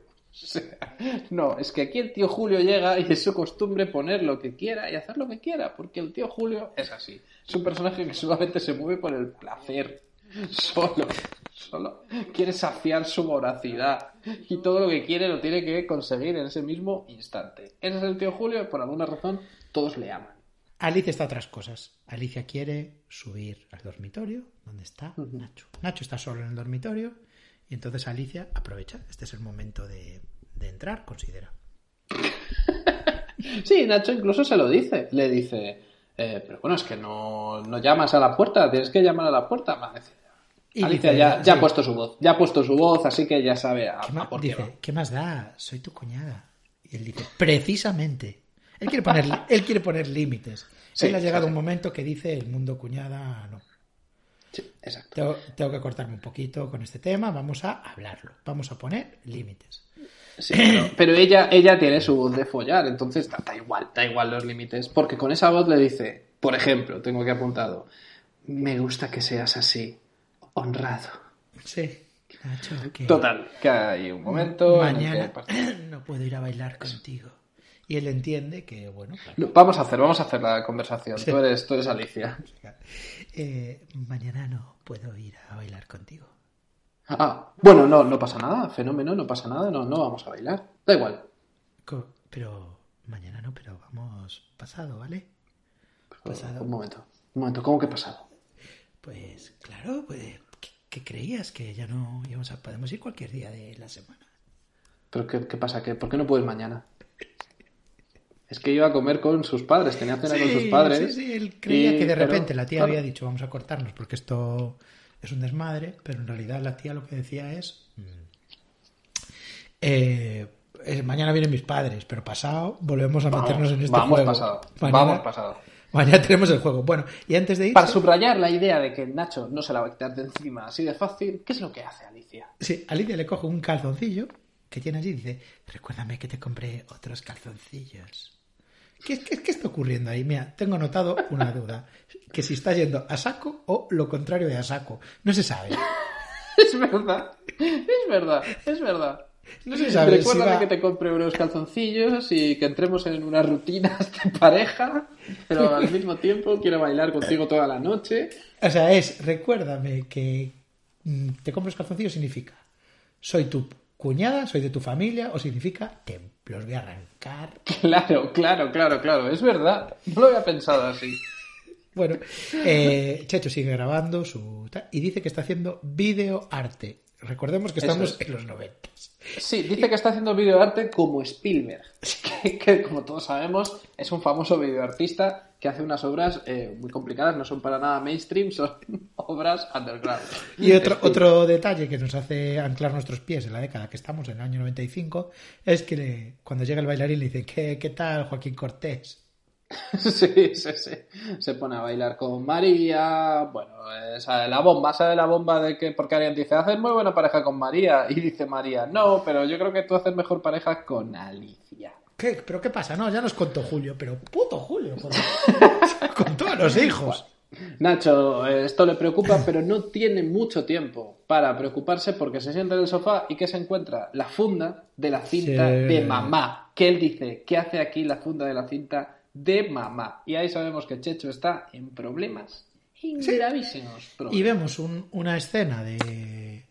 Sea, no, es que aquí el tío Julio llega y es su costumbre poner lo que quiera y hacer lo que quiera, porque el tío Julio es así. Es un personaje que solamente se mueve por el placer. Solo, solo quiere saciar su voracidad y todo lo que quiere lo tiene que conseguir en ese mismo instante. Ese es el tío Julio y por alguna razón todos le aman. Alicia está a otras cosas. Alicia quiere subir al dormitorio donde está Nacho. Nacho está solo en el dormitorio y entonces Alicia aprovecha. Este es el momento de, de entrar, considera. Sí, Nacho incluso se lo dice. Le dice, eh, pero bueno, es que no, no llamas a la puerta, tienes que llamar a la puerta. Y Alicia dice, ya, ya sí. ha puesto su voz, ya ha puesto su voz, así que ya sabe a, ¿Qué a por dice, ¿qué más da? Soy tu cuñada. Y él dice, precisamente. Él quiere poner, él quiere poner límites. Sí, él ha llegado sí, un momento que dice el mundo cuñada no. Exacto. Tengo, tengo que cortarme un poquito con este tema. Vamos a hablarlo. Vamos a poner límites. Sí, pero, pero ella, ella tiene su voz de follar, entonces da, da igual, da igual los límites, porque con esa voz le dice, por ejemplo, tengo que apuntado, me gusta que seas así, honrado. Sí. Nacho, que Total, que hay un momento en el mañana que... no puedo ir a bailar contigo. Y él entiende que, bueno, claro, Vamos a hacer, vamos a hacer la conversación. Tú eres, tú eres Alicia. eh, mañana no puedo ir a bailar contigo. Ah, bueno, no, no pasa nada, fenómeno, no pasa nada, no, no vamos a bailar. Da igual. Co- Pero mañana no, pero vamos pasado, ¿vale? Pasado. Un momento, un momento, ¿cómo que pasado? Pues claro, pues, ¿qué, qué creías? Que ya no íbamos a... Podemos ir cualquier día de la semana. ¿Pero qué, qué pasa? ¿Qué, ¿Por qué no puedes mañana? Es que iba a comer con sus padres, tenía cena con sus padres. sí, sí, él creía y- que de pero, repente la tía claro, había dicho vamos a cortarnos porque esto es un desmadre, pero en realidad la tía lo que decía es mm, eh, eh, mañana vienen mis padres, pero pasado volvemos a Vamos, meternos en este vamos juego. pasado, Mañana, vamos pasado. mañana tenemos el juego. Bueno, y antes de ir, Para subrayar la idea de que Nacho no se la va a quitar de encima así de fácil, ¿qué es lo que hace Alicia? sí, Alicia le coge un calzoncillo que tiene allí y dice, recuérdame que te compré otros calzoncillos. ¿Qué, qué, qué está ocurriendo ahí? Mira, tengo notado una duda. Que si está yendo a saco o lo contrario de a saco. No se sabe. Es verdad, es verdad, es verdad. No se sabe si Recuérdame va- que te compre unos calzoncillos y que entremos en unas rutinas de pareja, pero al mismo tiempo quiero bailar contigo toda la noche. O sea, es, recuérdame que mm, te compro los calzoncillos significa soy tu cuñada, soy de tu familia, o significa te los voy a arrancar. Claro, claro, claro, claro, es verdad. No lo había pensado así. Bueno, eh, Checho sigue grabando su y dice que está haciendo videoarte. Recordemos que estamos es. en los noventas. Sí, dice que está haciendo videoarte como Spielberg, que, que, como todos sabemos es un famoso videoartista que hace unas obras eh, muy complicadas, no son para nada mainstream, son obras underground. Y otro, otro detalle que nos hace anclar nuestros pies en la década que estamos, en el año 95, es que le- cuando llega el bailarín le dice, ¿qué, qué tal Joaquín Cortés? Sí, sí, sí. Se pone a bailar con María. Bueno, sale la bomba, sale la bomba de que. Porque alguien dice, haces muy buena pareja con María. Y dice María, no, pero yo creo que tú haces mejor pareja con Alicia. ¿Qué? ¿Pero qué pasa? No, ya nos contó Julio, pero puto Julio, con todos los hijos. Nacho, esto le preocupa, pero no tiene mucho tiempo para preocuparse porque se sienta en el sofá y que se encuentra la funda de la cinta Sí. de mamá. Que él dice, ¿qué hace aquí la funda de la cinta de mamá. Y ahí sabemos que Checho está en problemas gravísimos. Y vemos un- una escena de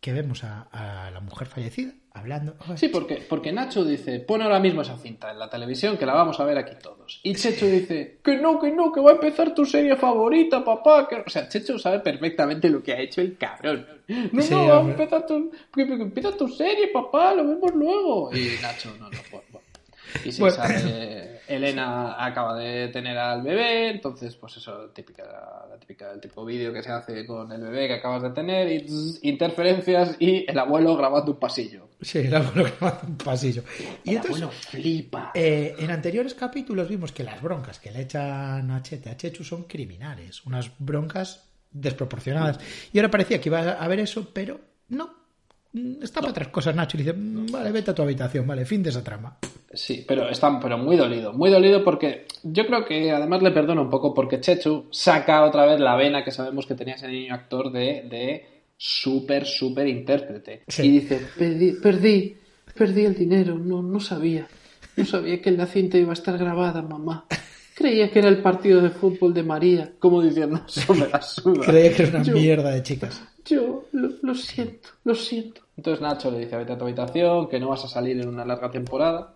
que vemos a, a la mujer fallecida hablando. Sí, porque, porque Nacho dice, pon ahora mismo esa cinta en la televisión que la vamos a ver aquí todos. Y Checho dice, que no, que no, que va a empezar tu serie favorita, papá. Que... O sea, Checho sabe perfectamente lo que ha hecho el cabrón. No, Sí, no, va a empezar tu, que- que empieza tu serie, papá, lo vemos luego. Y Nacho, no, no, bueno. Y sí, Bueno. sale, Elena acaba de tener al bebé, entonces, pues eso, típica, la típica, el tipo vídeo que se hace con el bebé que acabas de tener, y interferencias y el abuelo grabando un pasillo. Sí, el abuelo grabando un pasillo. Y El entonces, abuelo flipa. eh, en anteriores capítulos vimos que las broncas que le echan a Chete a Chechu son criminales, unas broncas desproporcionadas. Y ahora parecía que iba a haber eso, pero no. Mm, Está para otras cosas, Nacho. Y dice, "Mm, vale, vete a tu habitación, vale, fin de esa trama. Sí, pero está pero muy dolido, muy dolido porque yo creo que además le perdono un poco porque Chechu saca otra vez la vena que sabemos que tenía ese niño actor de, de súper, súper intérprete. Sí. Y dice, perdí, perdí, perdí el dinero, no, no sabía, no sabía que la cinta iba a estar grabada, mamá. Creía que era el partido de fútbol de María, como diciendo, la suda. Creía que era una Yo- mierda de chicas. yo lo, lo siento, lo siento. Entonces Nacho le dice, vete a tu habitación, que no vas a salir en una larga temporada.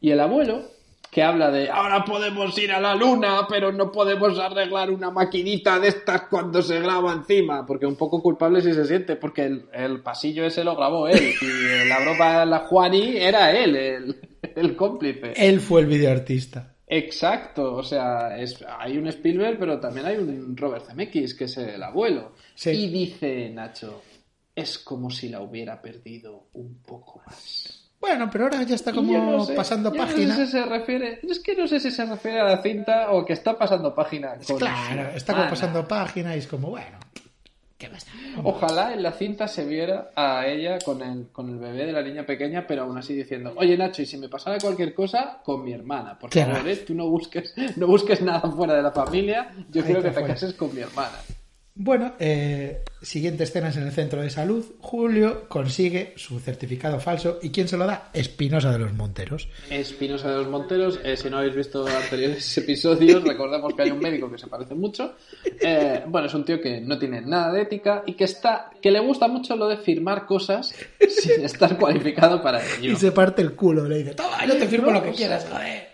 Y el abuelo, que habla de, ahora podemos ir a la luna, pero no podemos arreglar una maquinita de estas cuando se graba encima. Porque un poco culpable si se siente, porque el, el pasillo ese lo grabó él. Y la broma de la Juani era él, el, el cómplice. Él fue el videoartista. Exacto, o sea, es, hay un Spielberg, pero también hay un Robert Zemeckis, que es el abuelo. Sí. Y dice Nacho, es como si la hubiera perdido un poco más. Bueno, pero ahora ya está como no sé, pasando no sé página. si se refiere, es que no sé si se refiere a la cinta o que está pasando página. con Claro, está como pasando página y es como, bueno, ¿qué más da? Ojalá en la cinta se viera a ella con el, con el bebé de la niña pequeña, pero aún así diciendo, oye Nacho, y si me pasara cualquier cosa, con mi hermana, por favor, ¿eh? tú no busques, no busques nada fuera de la familia, yo Ahí quiero que te cases con mi hermana. Bueno, eh, siguiente escena es en el centro de salud. Julio consigue su certificado falso. ¿Y quién se lo da? Espinosa de los Monteros. Espinosa de los Monteros, eh, si no habéis visto anteriores episodios, recordamos que hay un médico que se parece mucho. Eh, bueno, es un tío que no tiene nada de ética y que está, que le gusta mucho lo de firmar cosas sin estar cualificado para ello. Y se parte el culo. Le dice, toma, yo te firmo No, lo que quieras, joder.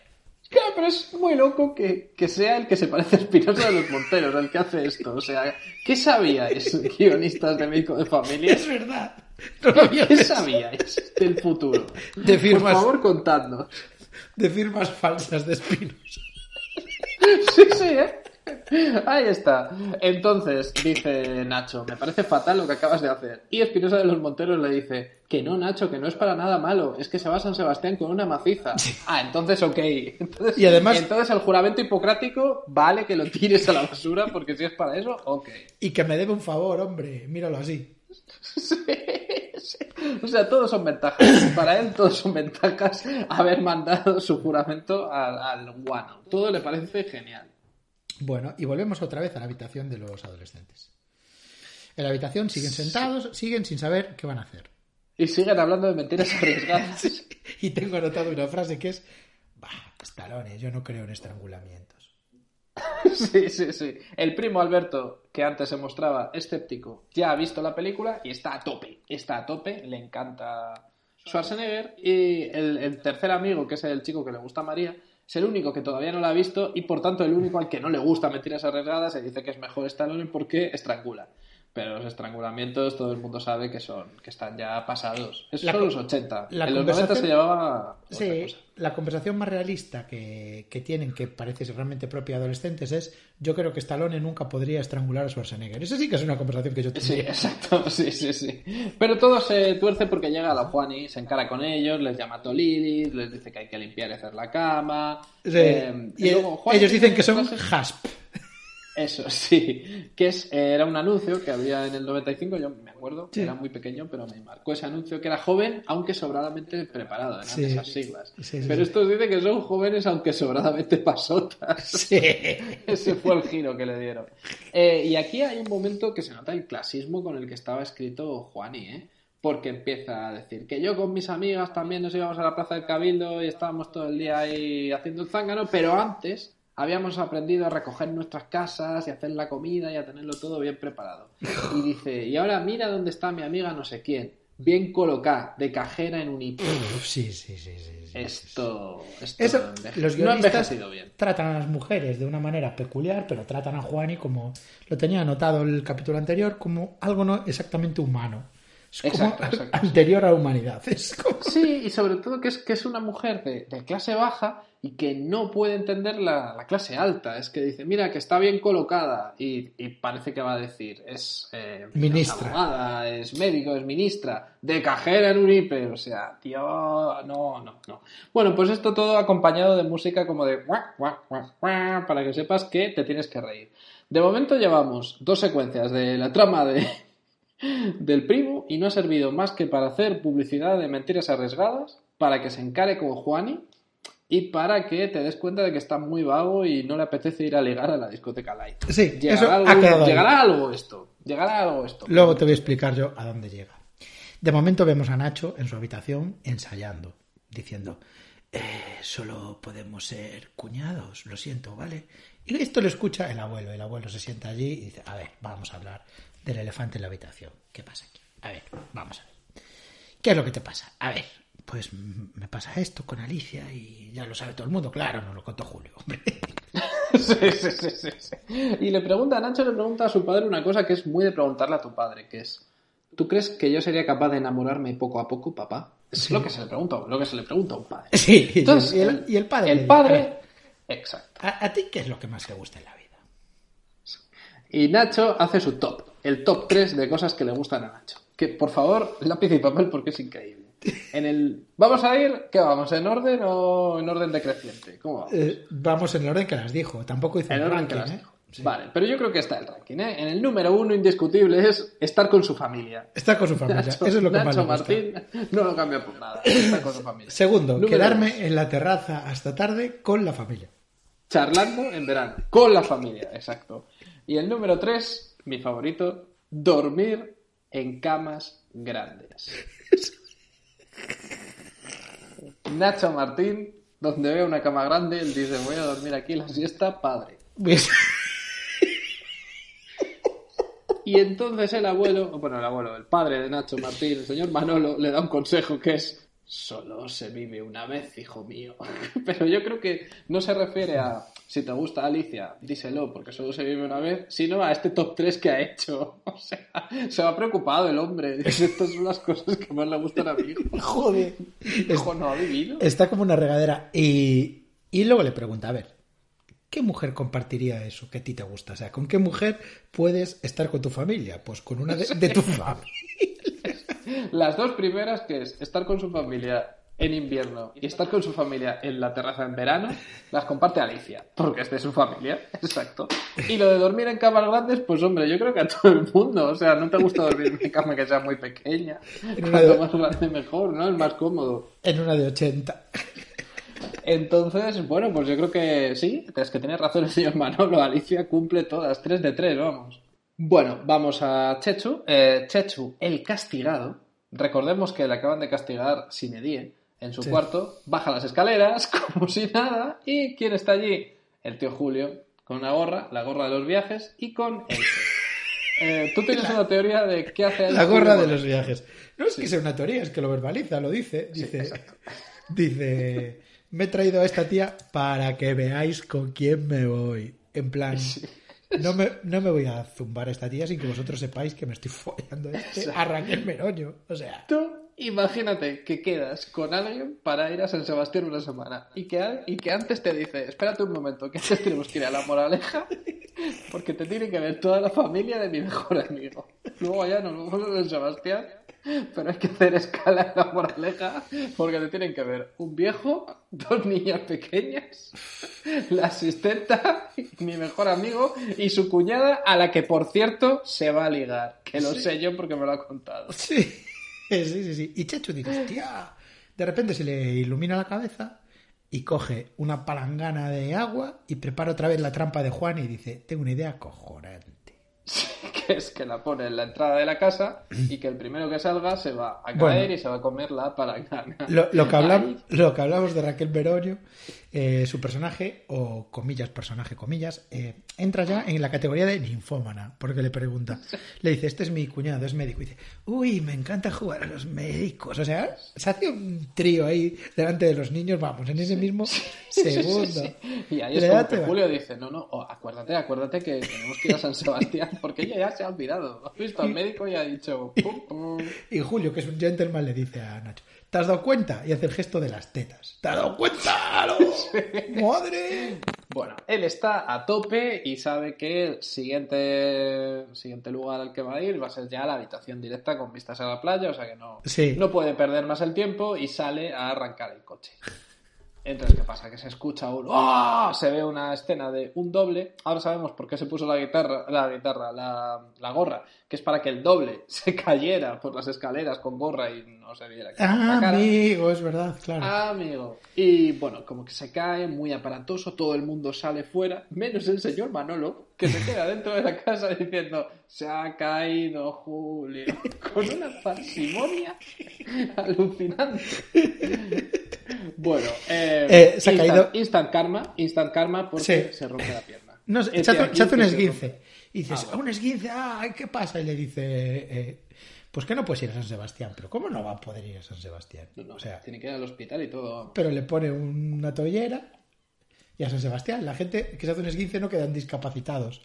Claro, pero es muy loco que, que sea el que se parece a Espinosa de los Monteros el que hace esto. O sea, ¿qué sabíais, guionistas de médico de familia? Es verdad. No lo había ¿Qué pensado. sabíais del futuro? De firmas. Por favor, contadnos. De firmas falsas de Espinosa. Sí, sí, ¿eh? Ahí está. Entonces, dice Nacho, me parece fatal lo que acabas de hacer. Y Espinosa de los Monteros le dice, que no, Nacho, que no es para nada malo, es que se va a San Sebastián con una maciza. Ah, entonces ok. Entonces, Y además- Entonces el juramento hipocrático vale que lo tires a la basura, porque si es para eso, ok. Y que me debe un favor, hombre. Míralo así. Sí, sí. O sea, todos son ventajas. Para él, todos son ventajas haber mandado su juramento al, al guano. Todo le parece genial. Bueno, y volvemos otra vez a la habitación de los adolescentes. En la habitación siguen sentados, siguen sin saber qué van a hacer. Y siguen hablando de mentiras arriesgadas. Y tengo anotado una frase que es, bah, Stallone, yo no creo en estrangulamientos. Sí, sí, sí. El primo Alberto, que antes se mostraba escéptico, ya ha visto la película y está a tope. Está a tope, le encanta Schwarzenegger. Y el, el tercer amigo, que es el chico que le gusta a María, es el único que todavía no la ha visto y por tanto el único al que no le gusta mentiras arriesgadas se dice que es mejor Stallone porque estrangula. Pero los estrangulamientos todo el mundo sabe que son que están ya pasados. Esos La son los 80. la en los 90 se llevaba Sí, cosa. la conversación más realista que, que tienen, que parece realmente propia de adolescentes, es yo creo que Stallone nunca podría estrangular a Schwarzenegger. Eso sí que es una conversación que yo Sí, tendría. exacto, sí, sí, sí. Pero todo se tuerce porque llega la Juani, se encara con ellos, les llama a Tolili, les dice que hay que limpiar y hacer la cama. Sí, eh, y luego ellos dicen que son hasp. Eso, sí. Que es, eh, era un anuncio que había en el 95, yo me acuerdo, Sí. era muy pequeño, pero me marcó ese anuncio que era joven, aunque sobradamente preparado, eran Sí. esas siglas. Sí, pero estos dicen que son jóvenes, aunque sobradamente pasotas. Sí. Ese fue el giro que le dieron. Eh, y aquí hay un momento que se nota el clasismo con el que estaba escrito Juani, ¿eh? porque empieza a decir que yo con mis amigas también nos íbamos a la Plaza del Cabildo y estábamos todo el día ahí haciendo el zángano, pero antes habíamos aprendido a recoger nuestras casas y hacer la comida y a tenerlo todo bien preparado. Y dice, y ahora mira dónde está mi amiga no sé quién, bien colocada, de cajera en un IP. Sí, sí, sí, sí. Esto, esto Eso, enveje- los no ha envejecido bien. tratan a las mujeres de una manera peculiar, pero tratan a Juani como lo tenía anotado el capítulo anterior, como algo no exactamente humano. Es como Exacto, exacto, sí. anterior a la humanidad. Es como- Sí, y sobre todo que es, que es una mujer de, de clase baja y que no puede entender la, la clase alta. Es que dice, mira, que está bien colocada y, y parece que va a decir, es eh, Ministra. es abogada, es médico, es ministra, de cajera en un hiper. O sea, tío, no, no, no. Bueno, pues esto todo acompañado de música como de guac, guac, guac, guac, para que sepas que te tienes que reír. De momento llevamos dos secuencias de la trama de, del primo y no ha servido más que para hacer publicidad de mentiras arriesgadas, para que se encare con Juani y para que te des cuenta de que está muy vago y no le apetece ir a ligar a la discoteca Light. Sí, Llegará, eso algo, ha quedado ahí. llegará algo esto, llegará algo esto. Luego te voy a explicar yo a dónde llega. De momento vemos a Nacho en su habitación ensayando, diciendo, "Eh, solo podemos ser cuñados, lo siento, ¿vale? Y esto lo escucha el abuelo. El abuelo se sienta allí y dice, a ver, vamos a hablar del elefante en la habitación. ¿Qué pasa aquí? A ver, vamos a ver. ¿Qué es lo que te pasa? A ver, pues me pasa esto con Alicia y ya lo sabe todo el mundo. Claro, nos lo contó Julio, hombre. Sí, sí, sí, sí, sí. Y le pregunta, Nacho le pregunta a su padre una cosa que es muy de preguntarle a tu padre, que es, ¿tú crees que yo sería capaz de enamorarme poco a poco, papá? Es lo que se le pregunta, lo que se le pregunta a un padre. Sí, y el- Entonces, y, el, y el padre. El padre, exacto. ¿A, a ti qué es lo que más te gusta en la vida? Y Nacho hace su top, el top 3 de cosas que le gustan a Nacho. Que por favor, lápiz y papel porque es increíble. En el vamos a ir, ¿qué vamos? ¿En orden o en orden decreciente? ¿Cómo vamos? Eh, vamos en el orden que las dijo. Tampoco hizo En un orden ranking, que las ¿eh? dijo. Vale, pero yo creo que está el ranking, ¿eh? En el número uno indiscutible es estar con su familia. Está con su familia. Nacho, Eso es lo que más Nacho le gusta. Martín no lo cambia por nada. Está con su familia. Segundo, Número quedarme dos, en la terraza hasta tarde con la familia. charlando en verano. Con la familia, exacto. Y el número tres, mi favorito, dormir en camas grandes. Nacho Martín, donde ve una cama grande, él dice, voy a dormir aquí la siesta, padre. Y entonces el abuelo, bueno, el abuelo, el padre de Nacho Martín, el señor Manolo, le da un consejo que es, solo se vive una vez, hijo mío. Pero yo creo que no se refiere a, si te gusta Alicia, díselo, porque solo se vive una vez, sino a este top 3 que ha hecho. O sea, se va preocupado el hombre. Dice, estas son las cosas que más le gustan a mi hijo. joder. Hijo, no ha vivido. Está como una regadera. Y, y luego le pregunta, a ver, ¿qué mujer compartiría eso que a ti te gusta? O sea, ¿con qué mujer puedes estar con tu familia? Pues con una de, de tu familia. Las dos primeras, que es estar con su familia en invierno y estar con su familia en la terraza en verano, las comparte Alicia, porque es de su familia, exacto. Y lo de dormir en camas grandes, pues hombre, yo creo que a todo el mundo, o sea, no te gusta dormir en una cama que sea muy pequeña, cuanto de- más grande mejor, ¿no? Es más cómodo. En una de 80. Entonces, bueno, pues yo creo que sí, es que tiene razón el señor Manolo, Alicia cumple todas, 3 de 3, vamos. Bueno, vamos a Chechu. Eh, Chechu, el castigado. Recordemos que le acaban de castigar sin edie en su Sí. cuarto. Baja las escaleras como si nada. ¿Y quién está allí? El tío Julio, con una gorra, la gorra de los viajes y con Elche. Eh, Tú tienes una teoría de qué hace el La gorra de los viajes. No es que sea una teoría, es que lo verbaliza, lo dice. Dice, dice, me he traído a esta tía para que veáis con quién me voy. En plan, no, me, no me voy a zumbar a esta tía sin que vosotros sepáis que me estoy follando a este arranque el meroño. O sea, Tú imagínate que quedas con alguien para ir a San Sebastián una semana y que, a- y que antes te dice, espérate un momento, que antes tenemos que ir a la moraleja porque te tiene que ver toda la familia de mi mejor amigo. Luego ya nos vamos a San Sebastián, pero hay que hacer escala en la moraleja porque te tienen que ver un viejo, dos niñas pequeñas, la asistenta, mi mejor amigo y su cuñada a la que por cierto se va a ligar, que lo sé yo porque me lo ha contado. sí, sí, sí. sí. Y Chechu dice, hostia. De repente se le ilumina la cabeza y coge una palangana de agua y prepara otra vez la trampa de Juan y dice, tengo una idea cojonante. que es que la pone en la entrada de la casa y que el primero que salga se va a caer Bueno. y se va a comer la palangana. Lo, lo que hablamos, lo que hablamos de Raquel Veroño, eh, su personaje, o comillas, personaje, comillas, eh, entra ya en la categoría de ninfómana, porque le pregunta, le dice, este es mi cuñado, es médico, y dice, uy, me encanta jugar a los médicos, o sea, se hace un trío ahí delante de los niños, vamos, en ese mismo segundo. Sí, sí. Y ahí es como que Julio dice, no, no, oh, acuérdate, acuérdate que tenemos que ir a San Sebastián, porque ella ya se ha olvidado. Ha visto al médico y ha dicho, pum, pum. Y Julio, que es un gentleman, le dice a Nacho, ¿te has dado cuenta? Y hace el gesto de las tetas. ¿Te has dado cuenta? ¡No! ¡Madre! Bueno, él está a tope y sabe que el siguiente, siguiente lugar al que va a ir va a ser ya la habitación directa con vistas a la playa, o sea que no, Sí. no puede perder más el tiempo y sale a arrancar el coche. Entonces, ¿qué pasa? Que se escucha un ¡Ah! Se ve una escena de un doble. Ahora sabemos por qué se puso la guitarra, la guitarra, la, la gorra, que es para que el doble se cayera por las escaleras con gorra y no se viera que Ah, amigo, es verdad, claro. Amigo. Y bueno, como que se cae, muy aparatoso, todo el mundo sale fuera, menos el señor Manolo, que se queda dentro de la casa diciendo, se ha caído Julio, con una parsimonia alucinante. Bueno, eh, Eh, se ha instant, caído- instant karma, instant karma porque Sí. se rompe la pierna. No, se Este se hace, aquí se hace un esguince. Y dices, Ah, bueno. un esguince, ay, ¿qué pasa? Y le dice, eh, pues que no puedes ir a San Sebastián. Pero ¿cómo no va a poder ir a San Sebastián? No, no, o sea, tiene que ir al hospital y todo. pero le pone una toallera y a San Sebastián. La gente que se hace un esguince no quedan discapacitados.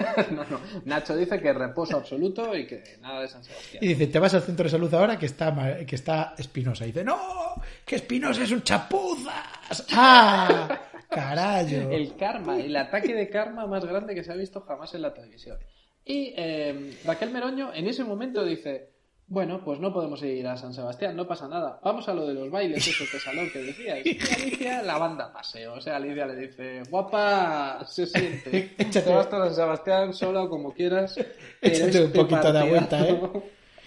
No, no. Nacho dice que reposo absoluto y que nada de San Sebastián. Y dice, te vas al centro de salud ahora que está, que está Espinosa. Y dice, no, que Espinosa es un chapuzas. ¡Ah! Carayo. El karma, el ataque de karma más grande que se ha visto jamás en la televisión. Y eh, Raquel Meroño en ese momento dice, bueno, pues no podemos ir a San Sebastián, no pasa nada. Vamos a lo de los bailes, esos de salón que decíais. Y Alicia la banda paseo. O sea, Alicia le dice, guapa, se siente. Échate- Te vas a San Sebastián solo como quieras. Échate un este poquito de agüita, partidazo,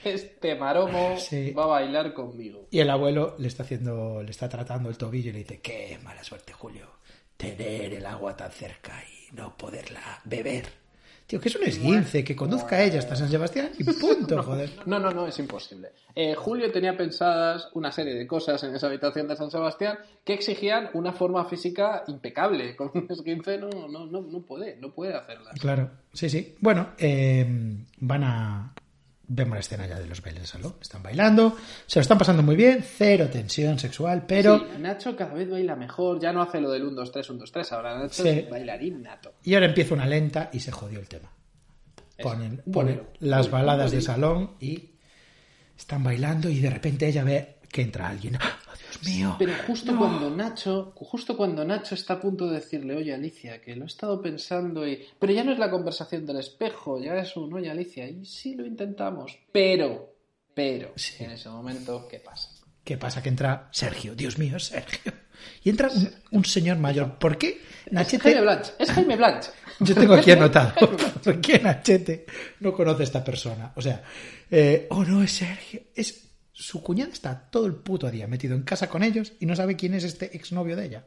Este maromo Sí. va a bailar conmigo. Y el abuelo le está haciendo, le está tratando el tobillo y le dice, qué mala suerte, Julio, tener el agua tan cerca y no poderla beber. Tío, que es un esguince, que conduzca ella hasta San Sebastián y punto, joder. No, no, no, es imposible. Eh, Julio tenía pensadas una serie de cosas en esa habitación de San Sebastián que exigían una forma física impecable. Con un esguince no, no, no, no puede, no puede hacerlas. Claro, sí, sí. Bueno, eh, van a... Vemos la escena ya de los bailes de salón. Están bailando, se lo están pasando muy bien, cero tensión sexual, pero... Sí, Nacho cada vez baila mejor, ya no hace lo del 1, 2, 3, 1, 2, 3, ahora Nacho Sí. es bailarín nato. Y ahora empieza una lenta y se jodió el tema. Es Ponen, ponen bolero. las baladas de salón y están bailando y de repente ella ve que entra alguien. ¡Ah, Dios mío! Pero justo No. cuando Nacho, justo cuando Nacho está a punto de decirle, oye Alicia, que lo he estado pensando y. Pero ya no es la conversación del espejo, ya es un oye Alicia, y sí lo intentamos. Pero, pero, Sí. en ese momento, ¿qué pasa? ¿Qué pasa? Que entra Sergio. Dios mío, Sergio. Y entra un, un señor mayor. ¿Por qué Es Nachete? Jaime Blanch, es Jaime Blanch. Yo tengo aquí anotado. ¿Por qué Nachete no conoce a esta persona? O sea, eh, oh no, es Sergio. Es su cuñada está todo el puto día metido en casa con ellos y no sabe quién es este exnovio de ella.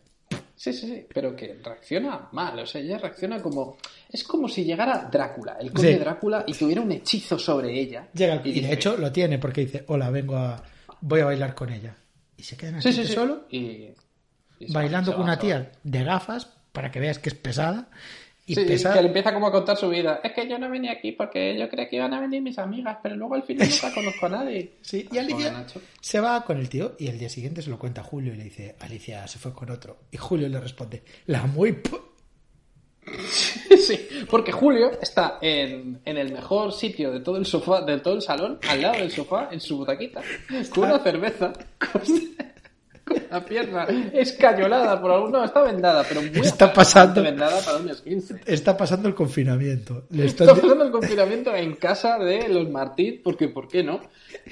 Sí, sí, sí, pero que reacciona mal, o sea, ella reacciona como... Es como si llegara Drácula, el conde Sí. Drácula, y tuviera un hechizo sobre ella. Llega y, de dice- hecho lo tiene porque dice, hola, vengo a, voy a bailar con ella. Y se queda Sí, Nachete sí, sí. solo Y, y bailando va, con va, una tía de gafas para que veas que es pesada. Y Sí, que le empieza como a contar su vida. Es que yo no venía aquí porque yo creía que iban a venir mis amigas, pero luego al final nunca conozco a nadie. Sí, y Pobre Alicia se va con el tío y el día siguiente se lo cuenta a Julio y le dice, Alicia se fue con otro. Y Julio le responde, la muy... pu- Sí, porque Julio está en, en el mejor sitio de todo el sofá, de todo el salón, al lado del sofá, en su butaquita, con una cerveza, con la pierna escayolada por algún... No, está vendada, pero muy Está pasando. vendada para un esguince. Está pasando el confinamiento. Le Está pasando el confinamiento en casa de los Martín, porque ¿por qué no?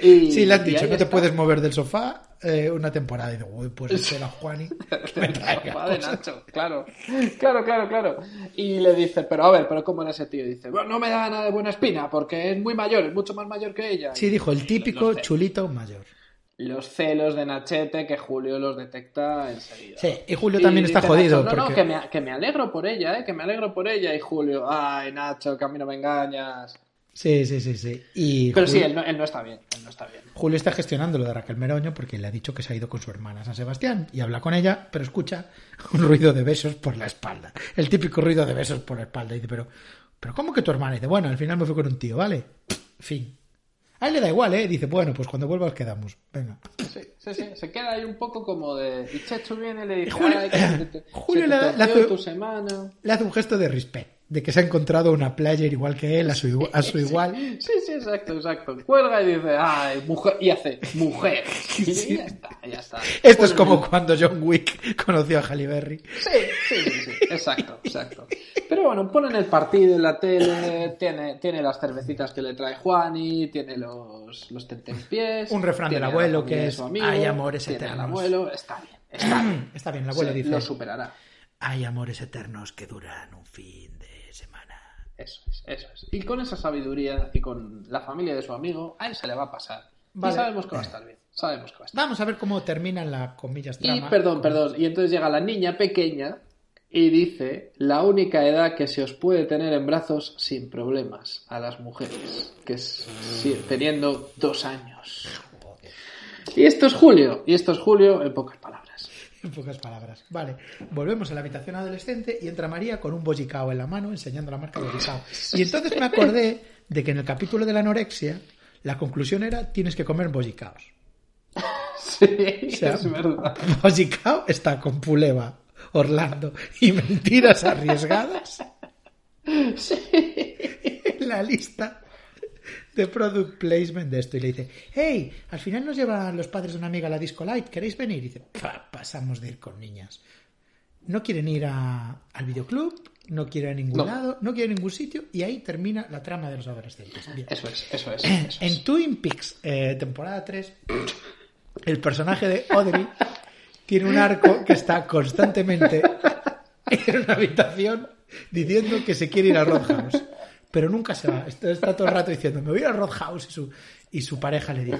Y, Sí, le han dicho, no te está. puedes mover del sofá eh, una temporada. Y digo, uy, pues espera, Juani. que me traiga Papá de cosas". Nacho, claro, claro, claro, claro. Y le dice, pero a ver, pero ¿cómo era ese tío? Y dice, bueno, no me da nada de buena espina porque es muy mayor, es mucho más mayor que ella. Sí, dijo, el típico chulito mayor. Los celos de Nachete que Julio los detecta enseguida. Sí, y Julio también está jodido. Nacho, no, no, porque... que me, que me alegro por ella, ¿eh? que me alegro por ella. Y Julio, ay, Nacho, que a mí no me engañas. Sí, sí, sí, sí. Y Pero sí, él no, él no está bien, él no está bien. Julio está gestionando lo de Raquel Meroño porque le ha dicho que se ha ido con su hermana a San Sebastián y habla con ella, pero escucha un ruido de besos por la espalda. El típico ruido de besos por la espalda. Y dice, pero, pero ¿cómo que tu hermana? Y dice, bueno, al final me fui con un tío, ¿vale? Fin. A él le da igual, ¿eh? Dice, bueno, pues cuando vuelvas quedamos. Venga. Sí, sí, sí, se queda ahí un poco como de... Y Chechu viene y le dice, Julio- te, Julio le hace- tu semana. Le hace un gesto de respeto, de que se ha encontrado una player igual que él, a su, a su igual. Sí, sí, exacto, exacto. Cuelga y dice, ay, mujer, y hace, mujer. Y ya está, ya está. Esto es Ponen como cuando John Wick conoció a Halle Berry. Sí, sí, sí, sí, exacto, exacto. Pero bueno, ponen el partido en la tele, tiene, tiene las cervecitas que le trae Juani, tiene los, los tentempiés. Un refrán del abuelo que es, amigo, "Hay amores tiene al eternos". abuelo, está bien, está bien. Está bien, el abuelo Sí, dice, Lo superará. hay amores eternos que duran un fin de semana. Eso es, eso es. Y con esa sabiduría y con la familia de su amigo, a él se le va a pasar. Vale. Y sabemos que va a estar bien. Sabemos que va a estar Vamos a ver cómo termina la comillas Y trama. perdón, perdón. Y entonces llega la niña pequeña y dice la única edad que se os puede tener en brazos sin problemas a las mujeres, que es sí, teniendo dos años. Y esto es Julio, y esto es Julio en pocas palabras. En pocas palabras. Vale, volvemos a la habitación adolescente y entra María con un bollicao en la mano enseñando la marca bollicao. Y entonces me acordé de que en el capítulo de la anorexia la conclusión era tienes que comer bollicaos. Sí, sea, es verdad. Bollicao está con Puleva, Orlando y mentiras arriesgadas en la lista de product placement de esto y le dice, hey, al final nos llevan los padres de una amiga a la Disco Light, ¿queréis venir? Y dice, "Pa, pasamos de ir con niñas. No quieren ir a- al videoclub, no quieren a ningún No. lado, no quieren a ningún sitio y ahí termina la trama de los adolescentes. Bien. Eso es, eso es. eso es. En Twin Peaks, eh, temporada 3, el personaje de Audrey tiene un arco que está constantemente en una habitación diciendo que se quiere ir a Roadhouse. Pero nunca se va. Está, está todo el rato diciendo, me voy a Roadhouse. Y su, y su pareja le dice,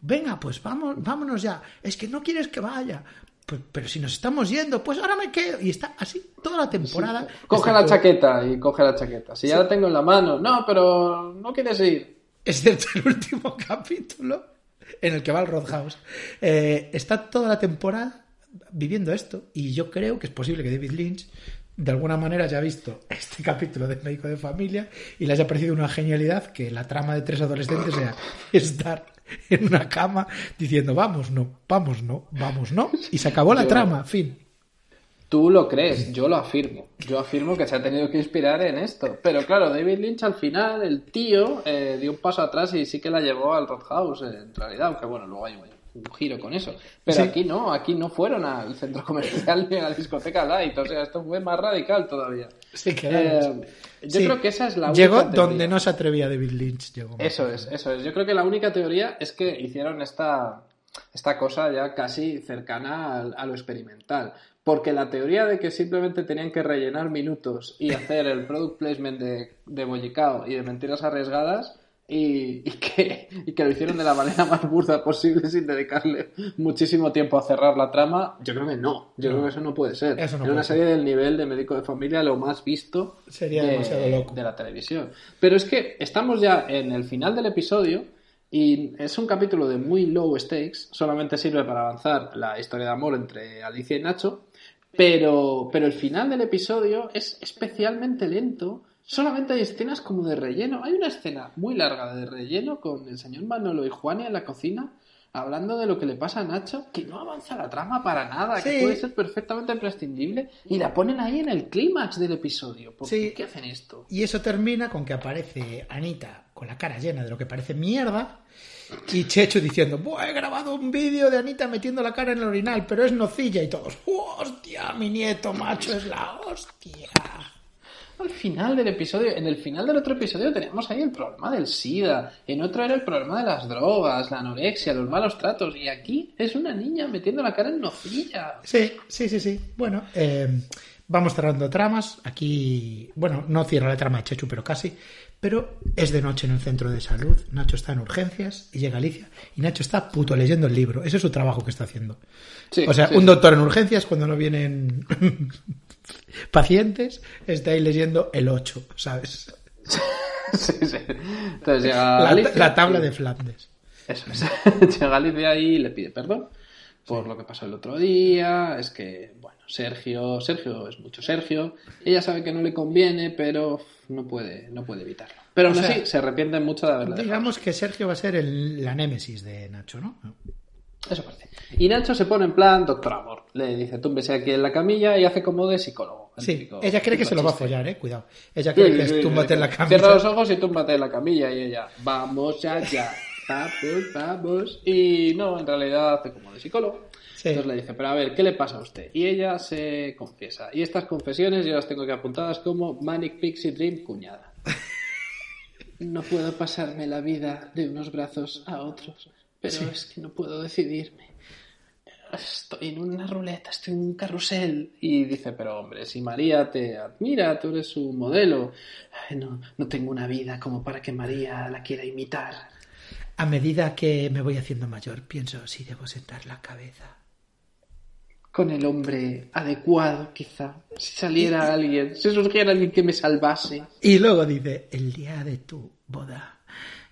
venga, pues vamos, vámonos ya. Es que no quieres que vaya. Pues, pero si nos estamos yendo, pues ahora me quedo. Y está así toda la temporada. Coge Excepto- la chaqueta y coge la chaqueta. Si ya la tengo en la mano, no, pero no quieres ir. excepto el último capítulo en el que va al Roadhouse, eh, está toda la temporada viviendo esto. Y yo creo que es posible que David Lynch de alguna manera haya visto este capítulo de Médico de Familia y le haya parecido una genialidad que la trama de tres adolescentes sea estar en una cama diciendo vamos no, vamos no, vamos no y se acabó la trama, fin. Tú lo crees, yo lo afirmo. Yo afirmo que se ha tenido que inspirar en esto. Pero claro, David Lynch al final, el tío, eh, dio un paso atrás y sí que la llevó al Roadhouse, eh, en realidad, aunque bueno, luego hay un, un giro con eso. Pero Sí. aquí no, aquí no fueron al centro comercial ni a la discoteca Light, o sea, esto fue más radical todavía. Sí, que Eh, yo Sí. creo que esa es la única Llegó teoría. donde no se atrevía David Lynch. Llegó. Eso es, eso es. Yo creo que la única teoría es que hicieron esta, esta cosa ya casi cercana a, lo experimental. Porque la teoría de que simplemente tenían que rellenar minutos y hacer el product placement de, de Bollicao y de mentiras arriesgadas y, y que, y que lo hicieron de la manera más burda posible sin dedicarle muchísimo tiempo a cerrar la trama, yo creo que no. Yo creo que eso no puede ser. Eso no Era una ser. serie del nivel de médico de familia lo más visto Sería de- demasiado loco. de la televisión. Pero es que estamos ya en el final del episodio y es un capítulo de muy low stakes, solamente sirve para avanzar la historia de amor entre Alicia y Nacho, pero, pero el final del episodio es especialmente lento. Solamente hay escenas como de relleno. Hay una escena muy larga de relleno con el señor Manolo y Juani en la cocina hablando de lo que le pasa a Nacho, que no avanza la trama para nada, que puede ser perfectamente prescindible, y la ponen ahí en el clímax del episodio. ¿Por Sí. qué hacen esto? Y eso termina con que aparece Anita con la cara llena de lo que parece mierda y Checho diciendo, "Buah, he grabado un vídeo de Anita metiendo la cara en el orinal, pero es nocilla y todos, hostia, mi nieto macho es la hostia. Al final del episodio, en el final del otro episodio teníamos ahí el problema del SIDA, en otro era el problema de las drogas, la anorexia, los malos tratos, y aquí es una niña metiendo la cara en nocilla. Sí, sí, sí, sí. Bueno, eh, Vamos cerrando tramas. Aquí, bueno, no cierra la trama de Chechu, pero casi. Pero es de noche en el centro de salud. Nacho está en urgencias y llega Alicia. Y Nacho está puto leyendo el libro. Ese es su trabajo que está haciendo. Sí, o sea, sí, un doctor en urgencias, cuando no vienen pacientes, está ahí leyendo el 8, ¿sabes? Sí, sí. Entonces llega La, Alicia la tabla de Flandes. Eso es. llega Alicia y le pide perdón por lo que pasó el otro día. Es que, bueno, Sergio, Sergio es mucho Sergio. Ella sabe que no le conviene, pero no puede, no puede evitarlo. Pero O aún sea, así se arrepiente mucho de haberla dejado. Digamos que Sergio va a ser el- la némesis de Nacho, ¿no? Eso parece. Y Nacho se pone en plan doctor amor. Le dice, túmbese aquí en la camilla y hace como de psicólogo. El Sí, típico- ella cree que se lo va a follar, eh, cuidado. Ella Sí, cree que sí, es sí, túmbate sí. en la camilla. Cierra los ojos y túmbate en la camilla. Y ella, vamos allá. Vamos, vamos. Y no, en realidad hace como de psicólogo. Sí. Entonces le dice, pero a ver, ¿qué le pasa a usted? Y ella se confiesa. Y estas confesiones yo las tengo que apuntadas como Manic Pixie Dream cuñada. No puedo pasarme la vida de unos brazos a otros, pero es que no puedo decidirme. Estoy en una ruleta, estoy en un carrusel. Y dice, pero hombre, si María te admira, tú eres su modelo. Ay, no, no tengo una vida como para que María la quiera imitar. A medida que me voy haciendo mayor, pienso si debo sentar la cabeza. Con el hombre adecuado, quizá. Si saliera alguien, si surgiera alguien que me salvase. Y luego dice, el día de tu boda,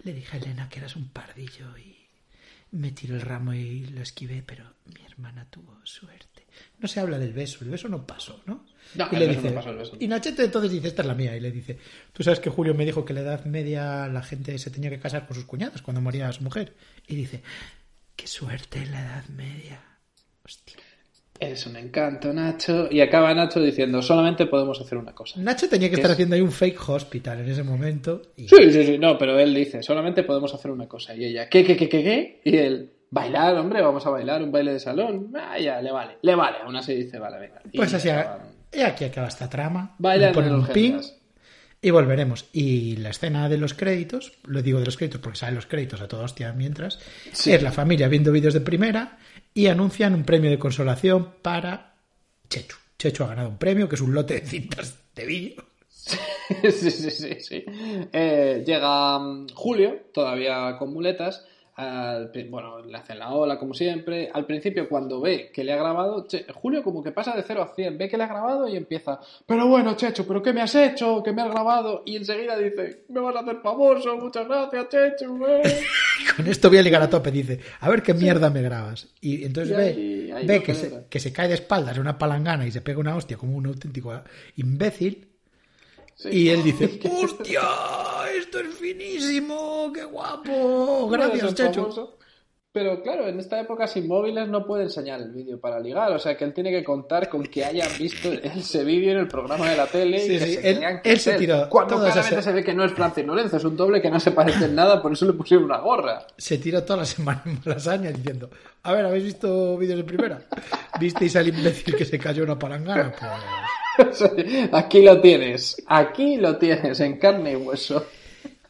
le dije a Elena que eras un pardillo y me tiró el ramo y lo esquivé, pero mi hermana tuvo suerte. No se habla del beso, el beso no pasó, ¿no? No, y le dice, y Nachete entonces dice, esta es la mía, y le dice, tú sabes que Julio me dijo que la edad media la gente se tenía que casar con sus cuñadas cuando moría su mujer. Y dice, qué suerte en la edad media. Hostia. Eres un encanto, Nacho. Y acaba Nacho diciendo, solamente podemos hacer una cosa. Nacho tenía que ¿Qué estar es? haciendo ahí un fake hospital en ese momento. Y... Sí, sí, sí, no, pero él dice, solamente podemos hacer una cosa. Y ella, ¿qué, qué, qué, qué, qué? Y él, bailar, hombre, vamos a bailar, un baile de salón. Ah, ya, le vale, le vale. Aún así dice, vale, venga. Pues así, y aquí acaba esta trama. Bailan Le ponen en un pin y volveremos. Y la escena de los créditos, lo digo de los créditos porque salen los créditos a toda hostia mientras, Sí. es la familia viendo vídeos de primera y anuncian un premio de consolación para Chechu. Chechu ha ganado un premio, que es un lote de cintas de vídeo. sí, sí, sí, sí. Eh, llega mm, Julio, todavía con muletas. Al bueno, le hacen la ola como siempre. Al principio, cuando ve que le ha grabado, Che- Julio como que pasa de 0 a 100, ve que le ha grabado y empieza, pero bueno, Checho, ¿pero qué me has hecho? ¿Qué me has grabado? Y enseguida dice, me vas a hacer famoso, muchas gracias, Checho. eh". Con esto voy a ligar a tope, dice, a ver qué mierda me grabas. Y entonces Y ve, ahí- ve que, se, que se cae de espaldas en una palangana y se pega una hostia como un auténtico imbécil. Sí. Y él dice, ¡hostia! Esto es finísimo, qué guapo. Gracias, Checho. Pero claro, en esta época sin móviles no puede enseñar el vídeo para ligar. O sea que él tiene que contar con que hayan visto ese vídeo en el programa de la tele Sí, y que sí, se él- que se tiró Cuando claramente se ve que no es Francis Lorenzo, es un doble que no se parece en nada, por eso le pusieron una gorra. Se tira toda la semana en Malasaña diciendo, a ver, ¿habéis visto vídeos de primera? ¿Visteis al imbécil que se cayó una palangana? Pues... Aquí lo tienes, aquí lo tienes, en carne y hueso.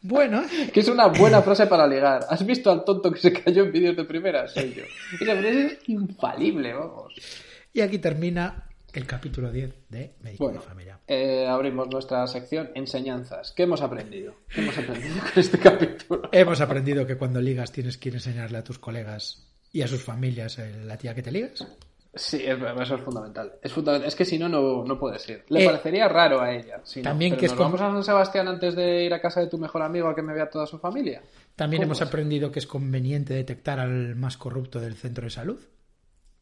Bueno, Que es una buena frase para ligar. ¿Has visto al tonto que se cayó en vídeos de primera? Soy yo. Esa frase es infalible, vamos. y aquí termina el capítulo 10 de Médico Bueno, de Familia. eh, abrimos nuestra sección enseñanzas. ¿Qué hemos aprendido? ¿Qué hemos aprendido con este capítulo? Hemos aprendido que cuando ligas tienes que ir a enseñarle a tus colegas y a sus familias eh, la tía que te ligas. Sí, es- eso es fundamental. Es fundamental. Es que si no, no, no puedes ir. Le Eh, parecería raro a ella. si también que es ¿nos como- vamos a San Sebastián antes de ir a casa de tu mejor amigo a que me vea toda su familia? También ¿Cómo hemos es? aprendido que es conveniente detectar al más corrupto del centro de salud.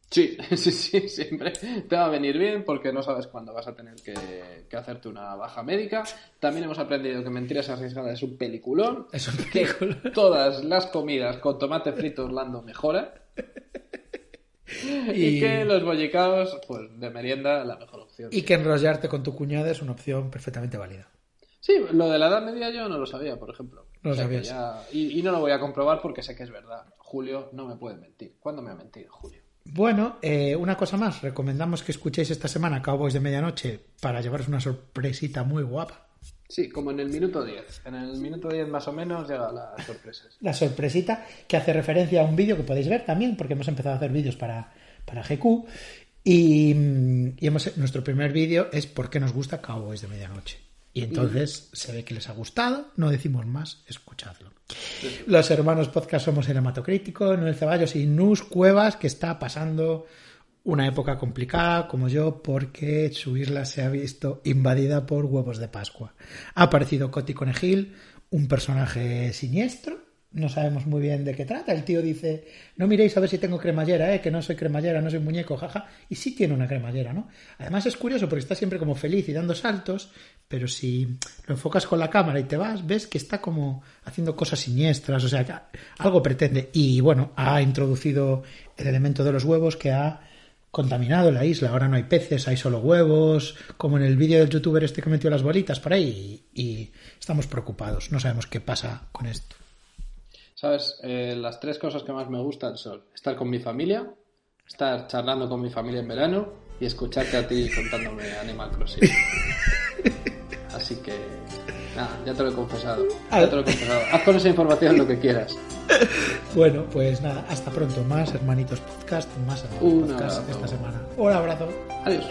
Sí, sí, sí, siempre te va a venir bien porque no sabes cuándo vas a tener que, que hacerte una baja médica. También hemos aprendido que Mentiras Arriesgadas es un peliculón. Es un que película. todas las comidas con tomate frito Orlando mejora. Y, Y- que los bollicaos, pues de merienda, la mejor opción. Y que enrollarte con tu cuñada es una opción perfectamente válida. Sí, lo de la edad media yo no lo sabía, por ejemplo. No lo O sea sabías. ya- Y, y no lo voy a comprobar porque sé que es verdad. Julio no me puede mentir. ¿Cuándo me ha mentido Julio? Bueno, eh, una cosa más. Recomendamos que escuchéis esta semana Cowboys de Medianoche para llevaros una sorpresita muy guapa. Sí, como en el minuto 10. En el minuto 10 más o menos llega las sorpresas. La sorpresita que hace referencia a un vídeo que podéis ver también, porque hemos empezado a hacer vídeos para, para GQ. Y, y hemos, nuestro primer vídeo es por qué nos gusta Cowboys de Medianoche. Y entonces se ve que les ha gustado, no decimos más, escuchadlo. Los hermanos podcast somos el hematocrítico, Noel Ceballos y Nus Cuevas, que está pasando una época complicada como yo porque su isla se ha visto invadida por huevos de Pascua. Ha aparecido Coti Conejil, un personaje siniestro, no sabemos muy bien de qué trata. El tío dice, no miréis a ver si tengo cremallera, ¿eh? que no soy cremallera, no soy muñeco, jaja. Y sí tiene una cremallera, ¿no? Además es curioso porque está siempre como feliz y dando saltos, pero si lo enfocas con la cámara y te vas, ves que está como haciendo cosas siniestras, o sea, algo pretende. Y bueno, ha introducido el elemento de los huevos que ha contaminado la isla. Ahora no hay peces, hay solo huevos, como en el vídeo del youtuber este que metió las bolitas por ahí. Y, estamos preocupados, no sabemos qué pasa con esto. ¿Sabes? Eh, las tres cosas que más me gustan son estar con mi familia, estar charlando con mi familia en verano y escucharte a ti contándome Animal Crossing. Así que, nada, ya te lo he confesado. Ya te lo he confesado. Haz con esa información lo que quieras. Bueno, pues nada, hasta pronto. Más hermanitos podcast, más hermanitos Un podcast abrazo. esta semana. Un abrazo. Adiós.